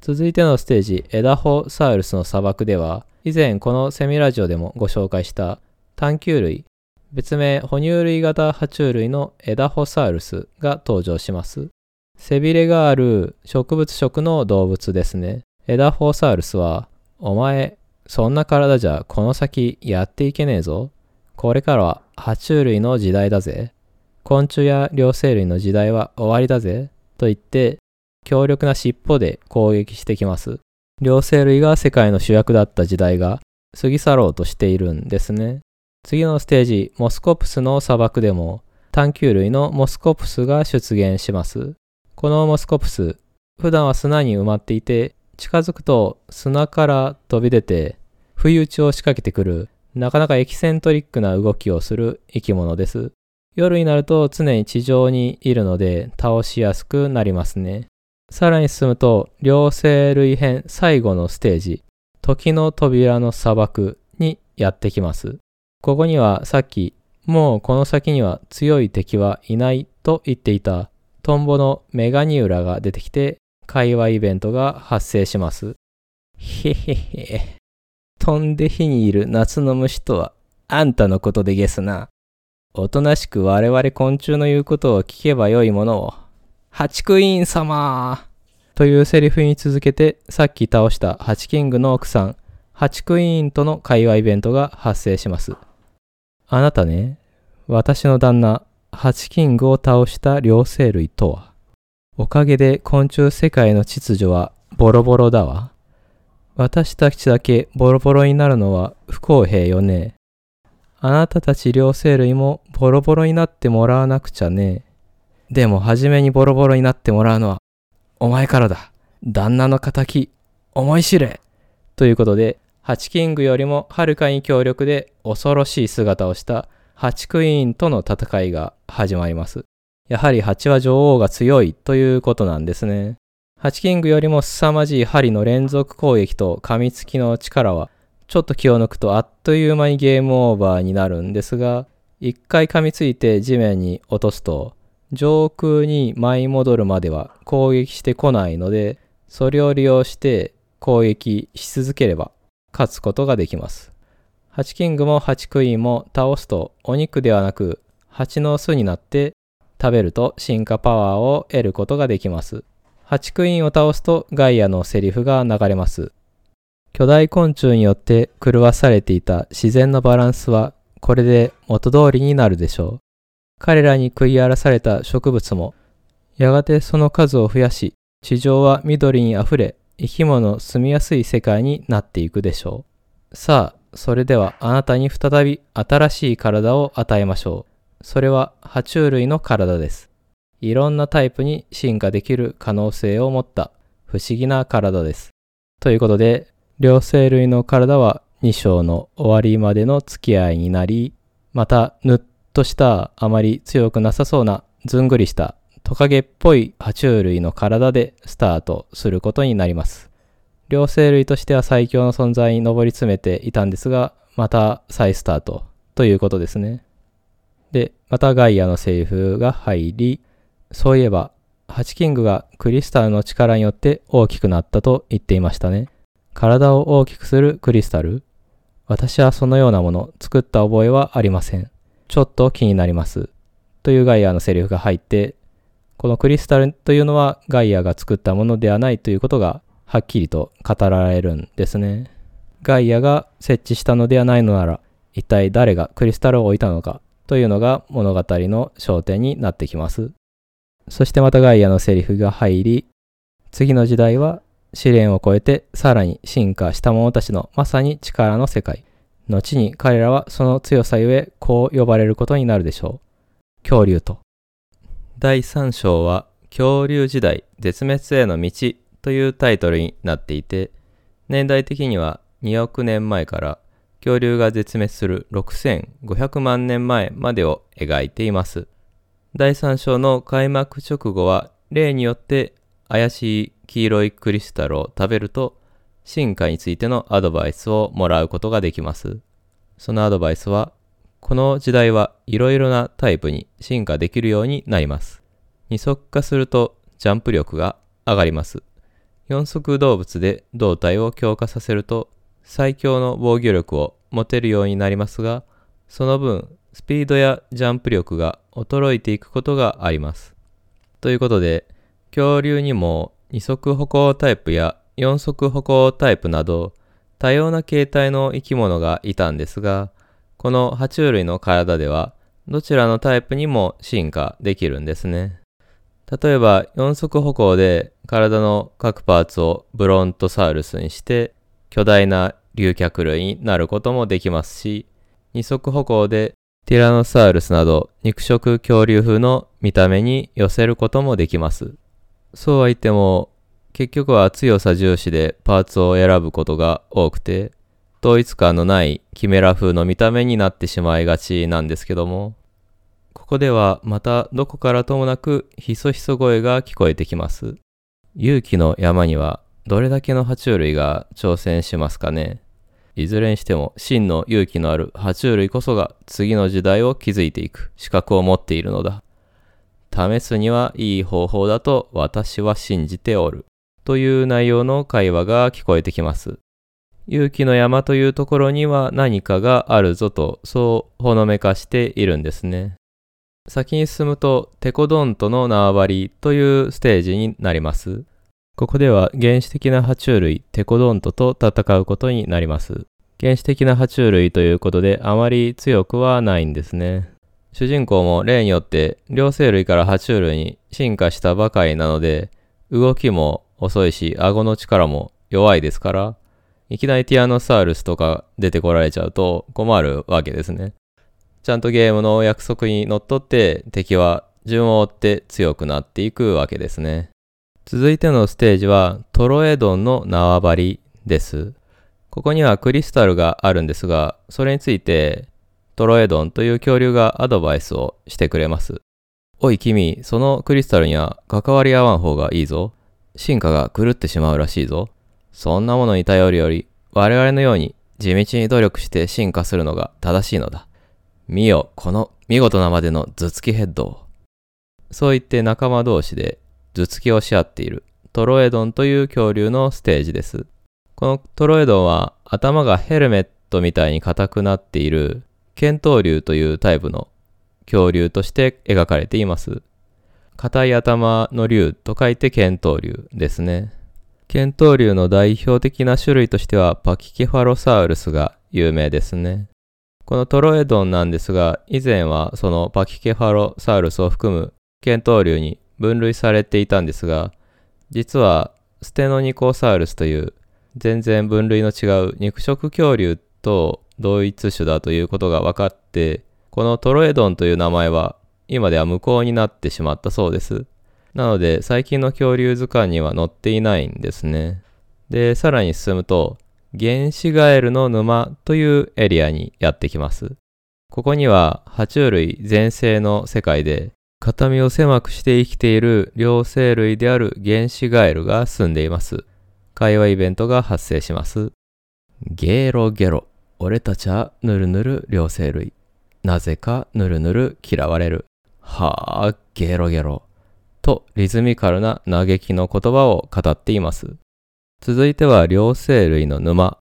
続いてのステージ、エダホサウルスの砂漠では、以前このセミラジオでもご紹介した探求類、別名哺乳類型爬虫類のエダホサウルスが登場します。背びれがある植物食の動物ですね。エダホサウルスは、お前、そんな体じゃこの先やっていけねえぞ。これからは爬虫類の時代だぜ。昆虫や両生類の時代は終わりだぜ、と言って、強力な尻尾で攻撃してきます。両生類が世界の主役だった時代が過ぎ去ろうとしているんですね。次のステージ、モスコプスの砂漠でも、探求類のモスコプスが出現します。このモスコプス、普段は砂に埋まっていて、近づくと砂から飛び出て、不意打ちを仕掛けてくる、なかなかエキセントリックな動きをする生き物です。夜になると常に地上にいるので倒しやすくなりますね。さらに進むと、両生類編最後のステージ、時の扉の砂漠にやってきます。ここにはさっき、もうこの先には強い敵はいないと言っていたトンボのメガニウラが出てきて、会話イベントが発生します。へへへ。飛んで火にいる夏の虫とは、あんたのことでゲスな。おとなしく我々昆虫の言うことを聞けばよいものを。ハチクイーン様というセリフに続けて、さっき倒したハチキングの奥さん、ハチクイーンとの会話イベントが発生します。あなたね、私の旦那、ハチキングを倒した両生類とは。おかげで昆虫世界の秩序はボロボロだわ。私たちだけボロボロになるのは不公平よね。あなたたち両生類もボロボロになってもらわなくちゃね。でも初めにボロボロになってもらうのは、お前からだ。旦那の仇、思い知れ。ということで、ハチキングよりもはるかに強力で恐ろしい姿をしたハチクイーンとの戦いが始まります。やはりハチは女王が強いということなんですね。ハチキングよりも凄まじい針の連続攻撃と噛みつきの力はちょっと気を抜くとあっという間にゲームオーバーになるんですが、一回噛みついて地面に落とすと、上空に舞い戻るまでは攻撃してこないので、それを利用して攻撃し続ければ勝つことができます。ハチキングもハチクイーンも倒すとお肉ではなく蜂の巣になって食べると進化パワーを得ることができます。ハチクイーンを倒すとガイアのセリフが流れます。巨大昆虫によって狂わされていた自然のバランスはこれで元通りになるでしょう。彼らに食い荒らされた植物もやがてその数を増やし地上は緑にあふれ生き物住みやすい世界になっていくでしょう。さあ、それではあなたに再び新しい体を与えましょう。それは爬虫類の体です。いろんなタイプに進化できる可能性を持った不思議な体です。ということで、両生類の体は2章の終わりまでの付き合いになり、またぬっとしたあまり強くなさそうなずんぐりしたトカゲっぽい爬虫類の体でスタートすることになります。両生類としては最強の存在に上り詰めていたんですが、また再スタートということですね。で、またガイアのセリフが入り、そういえば、ハチキングがクリスタルの力によって大きくなったと言っていましたね。体を大きくするクリスタル私はそのようなもの作った覚えはありません。ちょっと気になります。というガイアのセリフが入って、このクリスタルというのはガイアが作ったものではないということがはっきりと語られるんですね。ガイアが設置したのではないのなら、一体誰がクリスタルを置いたのかというのが物語の焦点になってきます。そしてまたガイアのセリフが入り、次の時代は試練を超えてさらに進化した者たちのまさに力の世界。後に彼らはその強さゆえこう呼ばれることになるでしょう。恐竜と。第3章は恐竜時代絶滅への道というタイトルになっていて、年代的には2億年前から恐竜が絶滅する6500万年前までを描いています。第3章の開幕直後は例によって怪しい黄色いクリスタルを食べると進化についてのアドバイスをもらうことができます。そのアドバイスは、この時代はいろいろなタイプに進化できるようになります。二足化するとジャンプ力が上がります。四足動物で胴体を強化させると最強の防御力を持てるようになりますが、その分スピードやジャンプ力が衰えていくことがあります。ということで、恐竜にも二足歩行タイプや四足歩行タイプなど多様な形態の生き物がいたんですが、この爬虫類の体ではどちらのタイプにも進化できるんですね。例えば四足歩行で体の各パーツをブロントサウルスにして巨大な竜脚類になることもできますし、二足歩行でティラノサウルスなど肉食恐竜風の見た目に寄せることもできます。そうは言っても、結局は強さ重視でパーツを選ぶことが多くて、統一感のないキメラ風の見た目になってしまいがちなんですけども、ここではまたどこからともなくひそひそ声が聞こえてきます。勇気の山にはどれだけの爬虫類が挑戦しますかねいずれにしても真の勇気のある爬虫類こそが次の時代を築いていく資格を持っているのだ。試すにはいい方法だと私は信じておる。という内容の会話が聞こえてきます。勇気の山というところには何かがあるぞと、そうほのめかしているんですね。先に進むと、テコドントの縄張りというステージになります。ここでは原始的な爬虫類テコドントと戦うことになります。原始的な爬虫類ということであまり強くはないんですね。主人公も例によって両生類から爬虫類に進化したばかりなので、動きも遅いし、顎の力も弱いですから、いきなりティアノサウルスとか出てこられちゃうと困るわけですね。ちゃんとゲームの約束にのっとって敵は順を追って強くなっていくわけですね。続いてのステージはトロエドンの縄張りです。ここにはクリスタルがあるんですが、それについてトロエドンという恐竜がアドバイスをしてくれます。おい君、そのクリスタルには関わり合わん方がいいぞ。進化が狂ってしまうらしいぞ。そんなものに頼るより、我々のように地道に努力して進化するのが正しいのだ。見よ、この見事なまでの頭突きヘッドを。そう言って仲間同士で頭突きをし合っているトロエドンという恐竜のステージです。このトロエドンは頭がヘルメットみたいに硬くなっている剣闘竜というタイプの恐竜として描かれています。硬い頭の竜と書いて剣闘竜ですね。剣闘竜の代表的な種類としてはパキケファロサウルスが有名ですね。このトロエドンなんですが、以前はそのパキケファロサウルスを含む剣闘竜に分類されていたんですが、実はステノニコサウルスという全然分類の違う肉食恐竜と同一種だということが分かって、このトロエドンという名前は今では無効になってしまったそうです。なので最近の恐竜図鑑には載っていないんですね。で、さらに進むと、原始ガエルの沼というエリアにやってきます。ここには爬虫類全盛の世界で形見を狭くして生きている両生類である原始ガエルが住んでいます。会話イベントが発生します。ゲロゲロ。俺たちはぬるぬる両生類。なぜかぬるぬる嫌われる。はあ、ゲロゲロ。とリズミカルな嘆きの言葉を語っています。続いては両生類の沼。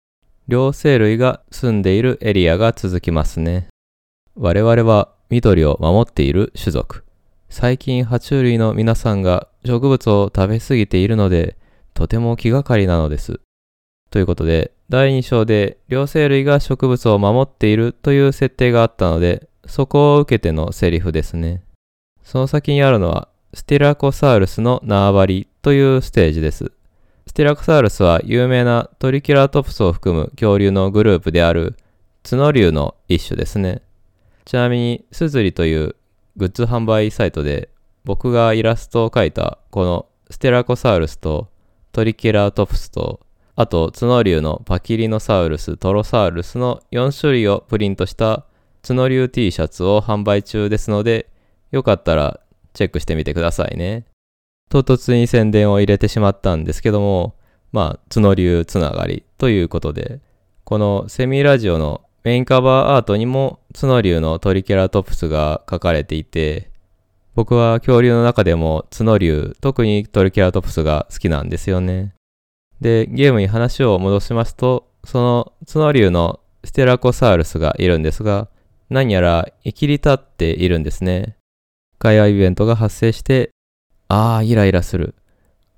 両生類が住んでいるエリアが続きますね。我々は緑を守っている種族。最近爬虫類の皆さんが植物を食べ過ぎているので、とても気がかりなのです。ということで、第2章で両生類が植物を守っているという設定があったので、そこを受けてのセリフですね。その先にあるのは、スティラコサウルスの縄張りというステージです。スティラコサウルスは有名なトリケラトプスを含む恐竜のグループである角竜の一種ですね。ちなみに、スズリというグッズ販売サイトで僕がイラストを描いたこのステラコサウルスとトリケラトプスとあと角竜のパキリノサウルス、トロサウルスの4種類をプリントした角竜 T シャツを販売中ですのでよかったらチェックしてみてくださいね。唐突に宣伝を入れてしまったんですけども、まあ、角竜つながりということで、このセミラジオのメインカバーアートにも角竜のトリケラトプスが書かれていて、僕は恐竜の中でも角竜、特にトリケラトプスが好きなんですよね。で、ゲームに話を戻しますと、その角竜のステラコサウルスがいるんですが、何やら生きり立っているんですね。会話イベントが発生して、ああ、イライラする。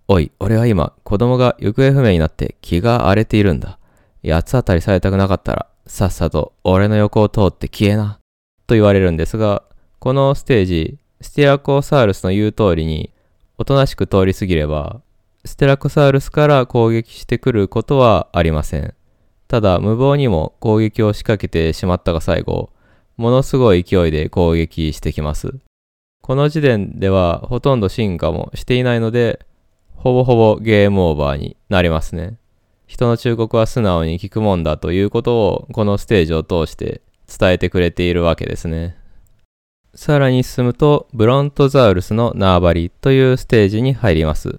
おい、俺は今、子供が行方不明になって気が荒れているんだ。八つ当たりされたくなかったら、さっさと俺の横を通って消えな。と言われるんですが、このステージ、ステラコサウルスの言う通りに、おとなしく通り過ぎれば、ステラコサウルスから攻撃してくることはありません。ただ、無謀にも攻撃を仕掛けてしまったが最後、ものすごい勢いで攻撃してきます。この時点ではほとんど進化もしていないので、ほぼほぼゲームオーバーになりますね。人の忠告は素直に聞くもんだということをこのステージを通して伝えてくれているわけですね。さらに進むとブロントザウルスの縄張りというステージに入ります。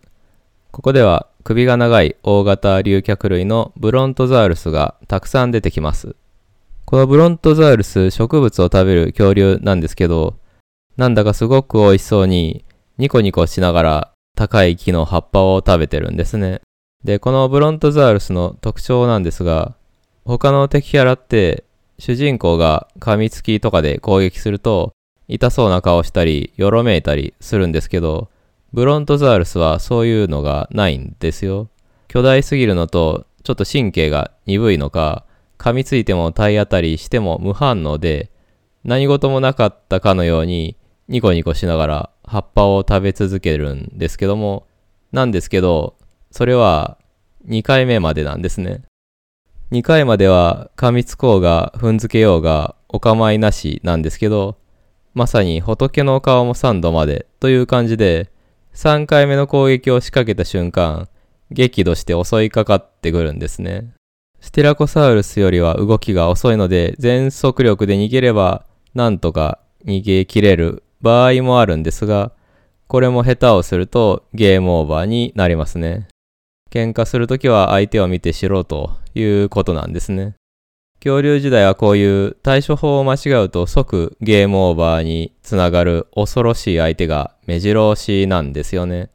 ここでは首が長い大型竜脚類のブロントザウルスがたくさん出てきます。このブロントザウルス植物を食べる恐竜なんですけど、なんだかすごく美味しそうにニコニコしながら高い木の葉っぱを食べてるんですね。で、このブロントザウルスの特徴なんですが、他の敵キャラって主人公が噛みつきとかで攻撃すると痛そうな顔したりよろめいたりするんですけど、ブロントザウルスはそういうのがないんですよ。巨大すぎるのとちょっと神経が鈍いのか、噛みついても体当たりしても無反応で何事もなかったかのようにニコニコしながら葉っぱを食べ続けるんですけども、なんですけど、それは2回目までなんですね。2回までは噛みつこうが踏んづけようがお構いなしなんですけど、まさに仏の顔も3度までという感じで、3回目の攻撃を仕掛けた瞬間、激怒して襲いかかってくるんですね。ステラコサウルスよりは動きが遅いので、全速力で逃げれば、なんとか逃げ切れる場合もあるんですが、これも下手をするとゲームオーバーになりますね。喧嘩するときは相手を見てしろということなんですね。恐竜時代はこういう対処法を間違うと即ゲームオーバーにつながる恐ろしい相手が目白押しなんですよね。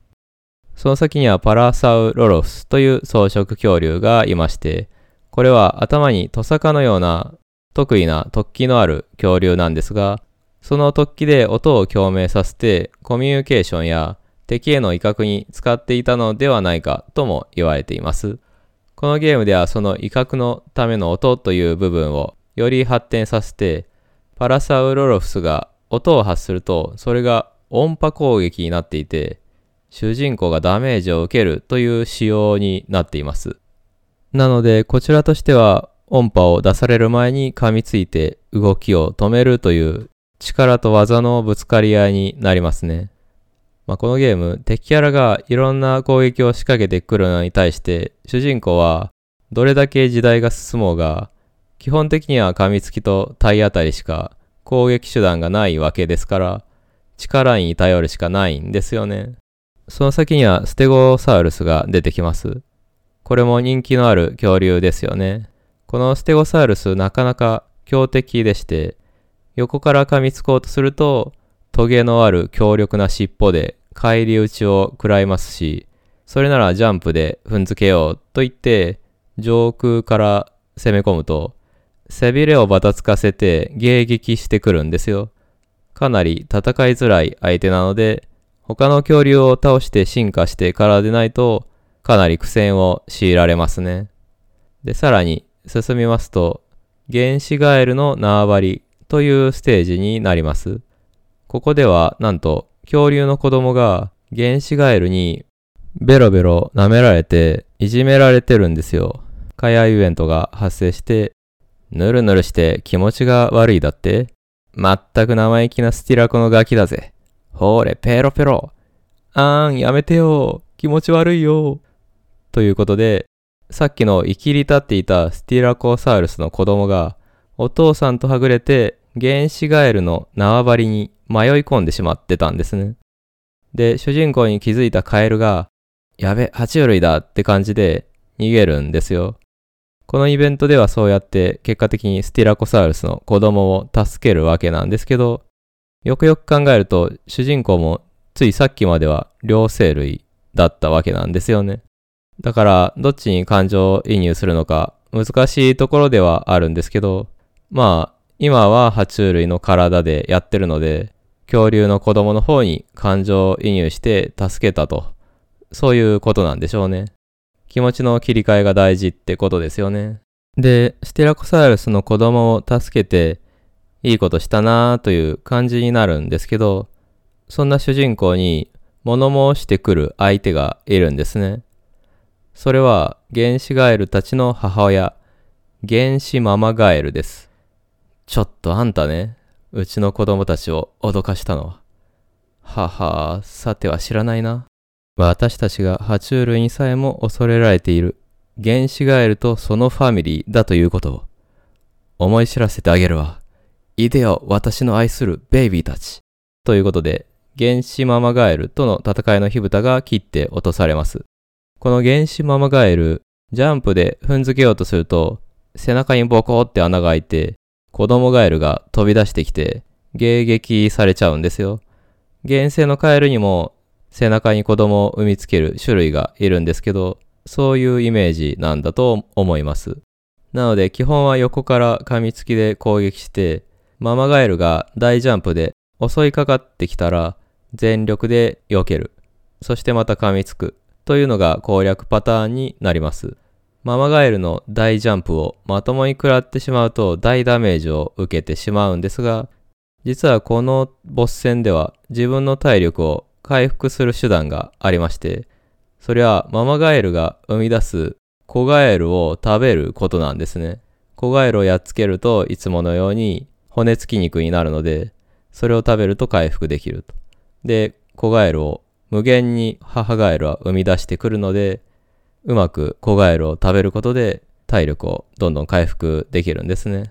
その先にはパラサウロロフスという草食恐竜がいまして、これは頭にトサカのような得意な突起のある恐竜なんですが、その突起で音を共鳴させてコミュニケーションや敵への威嚇に使っていたのではないかとも言われています。このゲームではその威嚇のための音という部分をより発展させて、パラサウロロフスが音を発するとそれが音波攻撃になっていて、主人公がダメージを受けるという仕様になっています。なので、こちらとしては音波を出される前に噛みついて動きを止めるという力と技のぶつかり合いになりますね。まあ、このゲーム、敵キャラがいろんな攻撃を仕掛けてくるのに対して、主人公はどれだけ時代が進もうが、基本的には噛みつきと体当たりしか攻撃手段がないわけですから、力に頼るしかないんですよね。その先にはステゴサウルスが出てきます。これも人気のある恐竜ですよね。このステゴサウルスなかなか強敵でして、横から噛みつこうとすると、トゲのある強力な尻尾で返り討ちを食らいますし、それならジャンプで踏んづけようと言って、上空から攻め込むと、背びれをばたつかせて迎撃してくるんですよ。かなり戦いづらい相手なので、他の恐竜を倒して進化してからでないと、かなり苦戦を強いられますね。で、さらに進みますと、原始ガエルの縄張りというステージになります。ここでは、なんと、恐竜の子供が原始ガエルにベロベロ舐められていじめられてるんですよ。会話イベントが発生して、ぬるぬるして気持ちが悪いだってまったく生意気なスティラコのガキだぜ。ほれ、ペロペロ。あーん、やめてよ。気持ち悪いよ。ということで、さっきの生きり立っていたスティラコサウルスの子供が、お父さんとはぐれて原始ガエルの縄張りに迷い込んでしまってたんですね。で、主人公に気づいたカエルが、やべ、爬虫類だって感じで逃げるんですよ。このイベントではそうやって結果的にスティラコサウルスの子供を助けるわけなんですけど、よくよく考えると主人公もついさっきまでは両生類だったわけなんですよね。だからどっちに感情移入するのか難しいところではあるんですけど、まあ今は爬虫類の体でやってるので、恐竜の子供の方に感情移入して助けたと、そういうことなんでしょうね。気持ちの切り替えが大事ってことですよね。で、ステラコサウルスの子供を助けて、いいことしたなーという感じになるんですけど、そんな主人公に物申してくる相手がいるんですね。それは原始ガエルたちの母親、原始ママガエルです。ちょっとあんたね、うちの子供たちを脅かしたのは。ははさては知らないな。私たちが爬虫類にさえも恐れられている原始ガエルとそのファミリーだということを思い知らせてあげるわ。いでよ、私の愛するベイビーたち。ということで、原始ママガエルとの戦いの火蓋が切って落とされます。この原始ママガエル、ジャンプで踏んづけようとすると、背中にボコって穴が開いて、子供ガエルが飛び出してきて、迎撃されちゃうんですよ。原生のカエルにも背中に子供を産みつける種類がいるんですけど、そういうイメージなんだと思います。なので基本は横から噛みつきで攻撃して、ママガエルが大ジャンプで襲いかかってきたら全力で避ける。そしてまた噛みつく。というのが攻略パターンになります。ママガエルの大ジャンプをまともに食らってしまうと大ダメージを受けてしまうんですが、実はこのボス戦では自分の体力を回復する手段がありまして、それはママガエルが生み出す子ガエルを食べることなんですね。子ガエルをやっつけるといつものように骨付き肉になるので、それを食べると回復できると。で、子ガエルを無限に母ガエルは生み出してくるので、うまく子ガエルを食べることで体力をどんどん回復できるんですね。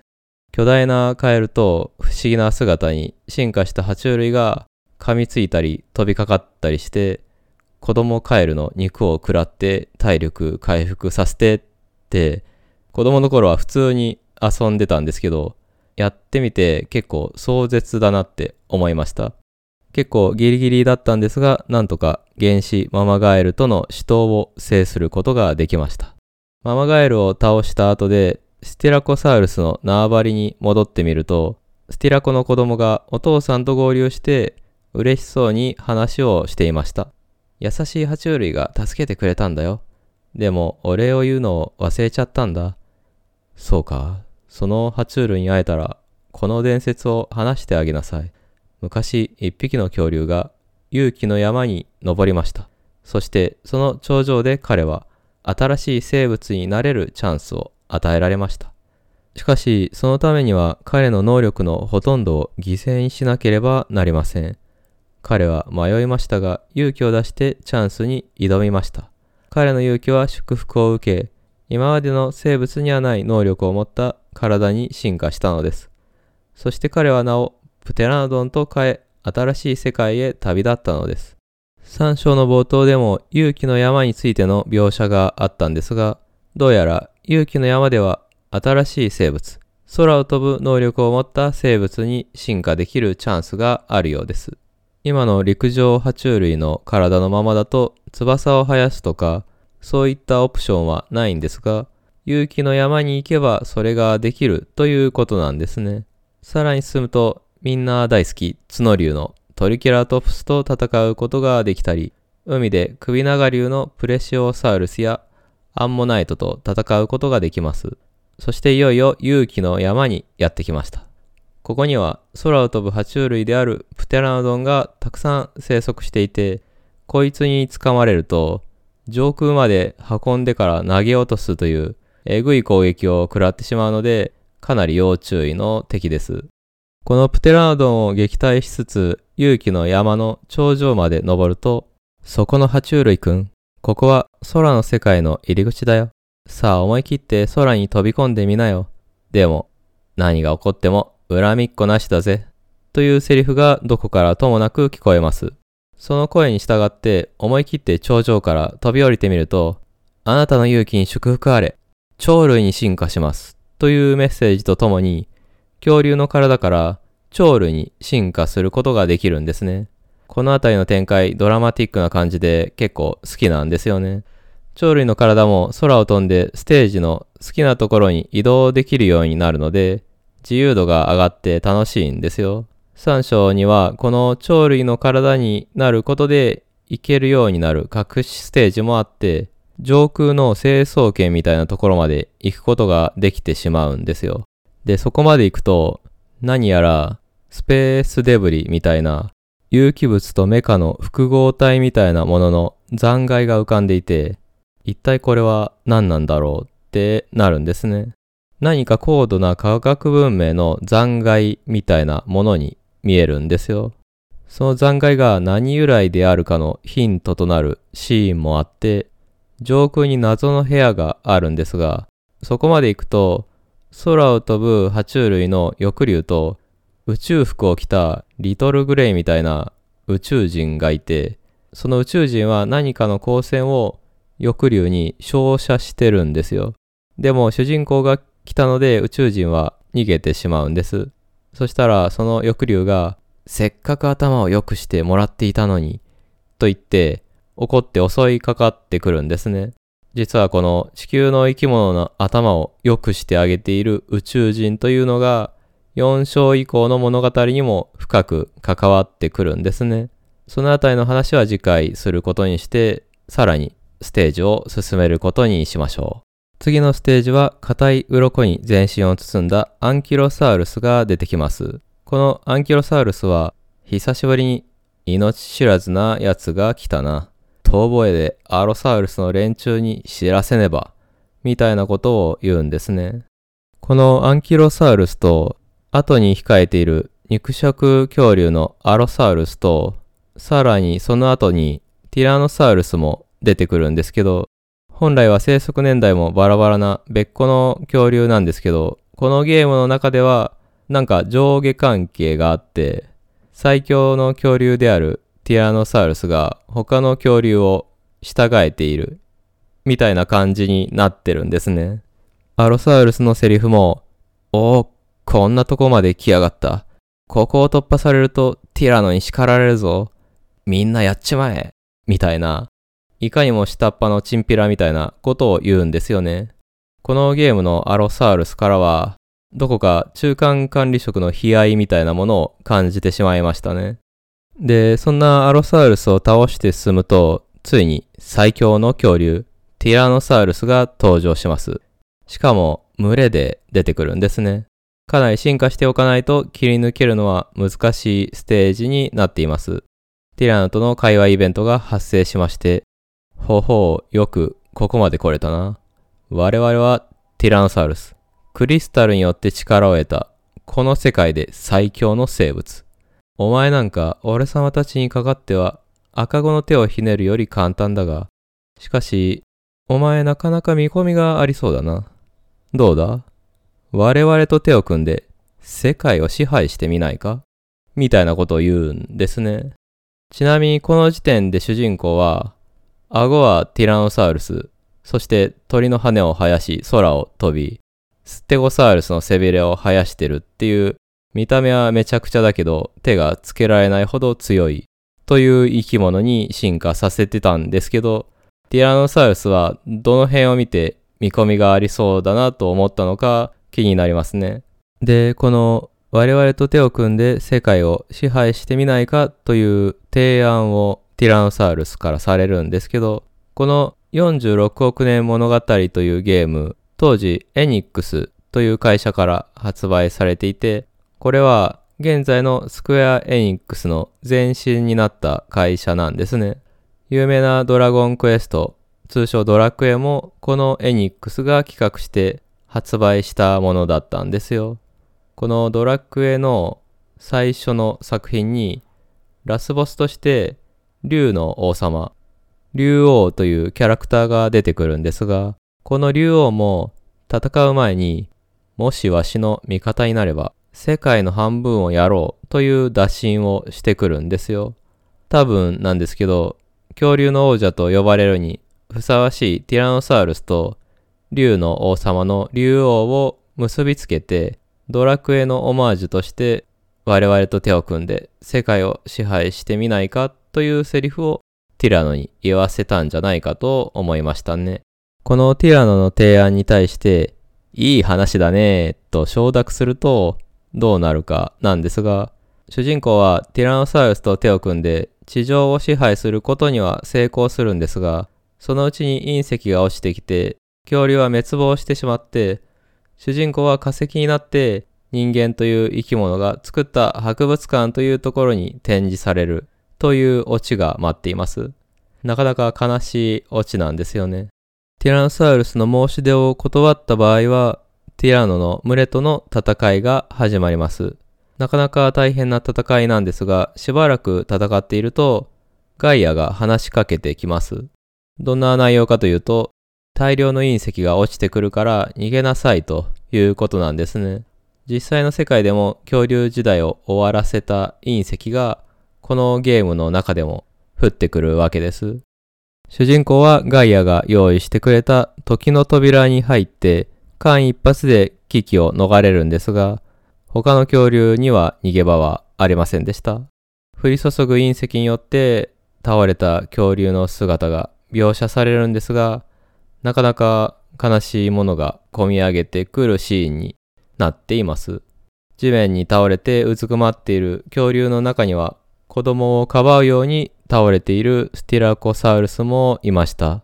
巨大なカエルと不思議な姿に進化した爬虫類が噛みついたり飛びかかったりして子供カエルの肉を食らって体力回復させてって子供の頃は普通に遊んでたんですけどやってみて結構壮絶だなって思いました結構ギリギリだったんですがなんとか原始ママガエルとの死闘を制することができましたママガエルを倒した後でスティラコサウルスの縄張りに戻ってみるとスティラコの子供がお父さんと合流して嬉しそうに話をしていました。優しい爬虫類が助けてくれたんだよ。でも、お礼を言うのを忘れちゃったんだ。そうか。その爬虫類に会えたら、この伝説を話してあげなさい。昔、一匹の恐竜が勇気の山に登りました。そして、その頂上で彼は、新しい生物になれるチャンスを与えられました。しかし、そのためには彼の能力のほとんどを犠牲にしなければなりません。彼は迷いましたが勇気を出してチャンスに挑みました。彼の勇気は祝福を受け、今までの生物にはない能力を持った体に進化したのです。そして彼はなおプテラノドンと変え新しい世界へ旅立ったのです。3章の冒頭でも勇気の山についての描写があったんですが、どうやら勇気の山では新しい生物、空を飛ぶ能力を持った生物に進化できるチャンスがあるようです。今の陸上爬虫類の体のままだと翼を生やすとか、そういったオプションはないんですが、勇気の山に行けばそれができるということなんですね。さらに進むと、みんな大好き角竜のトリケラトプスと戦うことができたり、海で首長竜のプレシオサウルスやアンモナイトと戦うことができます。そしていよいよ勇気の山にやってきました。ここには空を飛ぶ爬虫類であるプテラノドンがたくさん生息していて、こいつに掴まれると上空まで運んでから投げ落とすというえぐい攻撃を食らってしまうので、かなり要注意の敵です。このプテラノドンを撃退しつつ、勇気の山の頂上まで登ると、そこの爬虫類くん、ここは空の世界の入り口だよ。さあ思い切って空に飛び込んでみなよ。でも、何が起こっても恨みっこなしだぜ。というセリフがどこからともなく聞こえます。その声に従って思い切って頂上から飛び降りてみると、あなたの勇気に祝福あれ。鳥類に進化します。というメッセージとともに、恐竜の体から鳥類に進化することができるんですね。このあたりの展開、ドラマティックな感じで結構好きなんですよね。鳥類の体も空を飛んでステージの好きなところに移動できるようになるので、自由度が上がって楽しいんですよ。3章にはこの鳥類の体になることで行けるようになる隠しステージもあって、上空の成層圏みたいなところまで行くことができてしまうんですよ。で、そこまで行くと、何やらスペースデブリみたいな有機物とメカの複合体みたいなものの残骸が浮かんでいて、一体これは何なんだろうってなるんですね。何か高度な科学文明の残骸みたいなものに見えるんですよ。その残骸が何由来であるかのヒントとなるシーンもあって、上空に謎の部屋があるんですが、そこまで行くと、空を飛ぶ爬虫類の翼竜と宇宙服を着たリトルグレイみたいな宇宙人がいて、その宇宙人は何かの光線を翼竜に照射してるんですよ。でも主人公が来たので宇宙人は逃げてしまうんです。そしたらその翼竜がせっかく頭を良くしてもらっていたのにと言って怒って襲いかかってくるんですね。実はこの地球の生き物の頭を良くしてあげている宇宙人というのが4章以降の物語にも深く関わってくるんですね。そのあたりの話は次回することにして、さらにステージを進めることにしましょう。次のステージは硬い鱗に全身を包んだアンキロサウルスが出てきます。このアンキロサウルスは久しぶりに命知らずな奴が来たな。遠吠えでアロサウルスの連中に知らせねば、みたいなことを言うんですね。このアンキロサウルスと、後に控えている肉食恐竜のアロサウルスと、さらにその後にティラノサウルスも出てくるんですけど、本来は生息年代もバラバラな別個の恐竜なんですけど、このゲームの中ではなんか上下関係があって、最強の恐竜であるティラノサウルスが他の恐竜を従えているみたいな感じになってるんですね。アロサウルスのセリフも、おお、こんなとこまで来やがった。ここを突破されるとティラノに叱られるぞ。みんなやっちまえ。みたいな、いかにも下っ端のチンピラみたいなことを言うんですよね。このゲームのアロサウルスからは、どこか中間管理職の悲哀みたいなものを感じてしまいましたね。で、そんなアロサウルスを倒して進むと、ついに最強の恐竜、ティラノサウルスが登場します。しかも、群れで出てくるんですね。かなり進化しておかないと切り抜けるのは難しいステージになっています。ティラノとの会話イベントが発生しまして、ほほう、よくここまで来れたな。我々はティラノサウルス。クリスタルによって力を得た、この世界で最強の生物。お前なんか俺様たちにかかっては赤子の手をひねるより簡単だが、しかし、お前なかなか見込みがありそうだな。どうだ？我々と手を組んで世界を支配してみないか？みたいなことを言うんですね。ちなみにこの時点で主人公は、顎はティラノサウルス、そして鳥の羽を生やし空を飛び、ステゴサウルスの背びれを生やしてるっていう見た目はめちゃくちゃだけど手がつけられないほど強いという生き物に進化させてたんですけど、ティラノサウルスはどの辺を見て見込みがありそうだなと思ったのか気になりますね。で、この我々と手を組んで世界を支配してみないかという提案をティラノサウルスからされるんですけど、この46億年物語というゲーム、当時エニックスという会社から発売されていて、これは現在のスクエア・エニックスの前身になった会社なんですね。有名なドラゴンクエスト、通称ドラクエもこのエニックスが企画して発売したものだったんですよ。このドラクエの最初の作品にラスボスとして竜の王様、竜王というキャラクターが出てくるんですが、この竜王も戦う前にもしわしの味方になれば世界の半分をやろうという打診をしてくるんですよ。多分なんですけど、恐竜の王者と呼ばれるにふさわしいティラノサウルスと竜の王様の竜王を結びつけて、ドラクエのオマージュとして我々と手を組んで世界を支配してみないかというセリフをティラノに言わせたんじゃないかと思いましたね。このティラノの提案に対して、いい話だねと承諾すると、どうなるかなんですが、主人公はティラノサウルスと手を組んで地上を支配することには成功するんですが、そのうちに隕石が落ちてきて、恐竜は滅亡してしまって、主人公は化石になって人間という生き物が作った博物館というところに展示されるというオチが待っています。なかなか悲しいオチなんですよね。ティラノサウルスの申し出を断った場合は、ティラノの群れとの戦いが始まります。なかなか大変な戦いなんですが、しばらく戦っていると、ガイアが話しかけてきます。どんな内容かというと、大量の隕石が落ちてくるから逃げなさいということなんですね。実際の世界でも恐竜時代を終わらせた隕石が、このゲームの中でも降ってくるわけです。主人公はガイアが用意してくれた時の扉に入って間一髪で危機を逃れるんですが、他の恐竜には逃げ場はありませんでした。降り注ぐ隕石によって倒れた恐竜の姿が描写されるんですが、なかなか悲しいものが込み上げてくるシーンになっています。地面に倒れてうずくまっている恐竜の中には子供をかばうように倒れているスティラコサウルスもいました。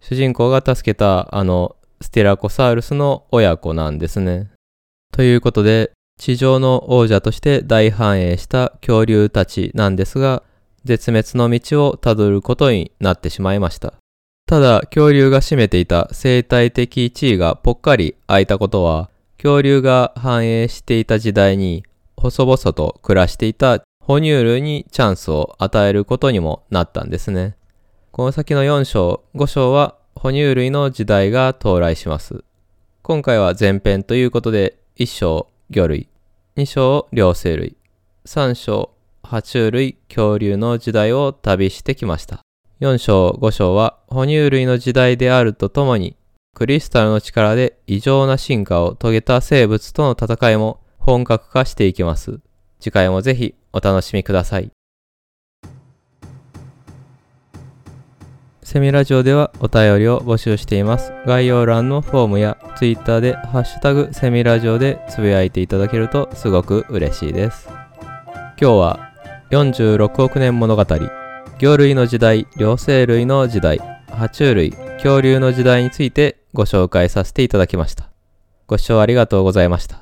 主人公が助けたあのステラコサウルスの親子なんですね。ということで、地上の王者として大繁栄した恐竜たちなんですが、絶滅の道をたどることになってしまいました。ただ、恐竜が占めていた生態的地位がぽっかり空いたことは、恐竜が繁栄していた時代に細々と暮らしていた哺乳類にチャンスを与えることにもなったんですね。この先の4章、5章は哺乳類の時代が到来します。今回は前編ということで、1章魚類、2章両生類、3章爬虫類恐竜の時代を旅してきました。4章5章は哺乳類の時代であるとともに、クリスタルの力で異常な進化を遂げた生物との戦いも本格化していきます。次回もぜひお楽しみください。セミラジオではお便りを募集しています。概要欄のフォームや Twitter でハッシュタグセミラジオでつぶやいていただけるとすごく嬉しいです。今日は46億年物語、魚類の時代、両生類の時代、爬虫類、恐竜の時代についてご紹介させていただきました。ご視聴ありがとうございました。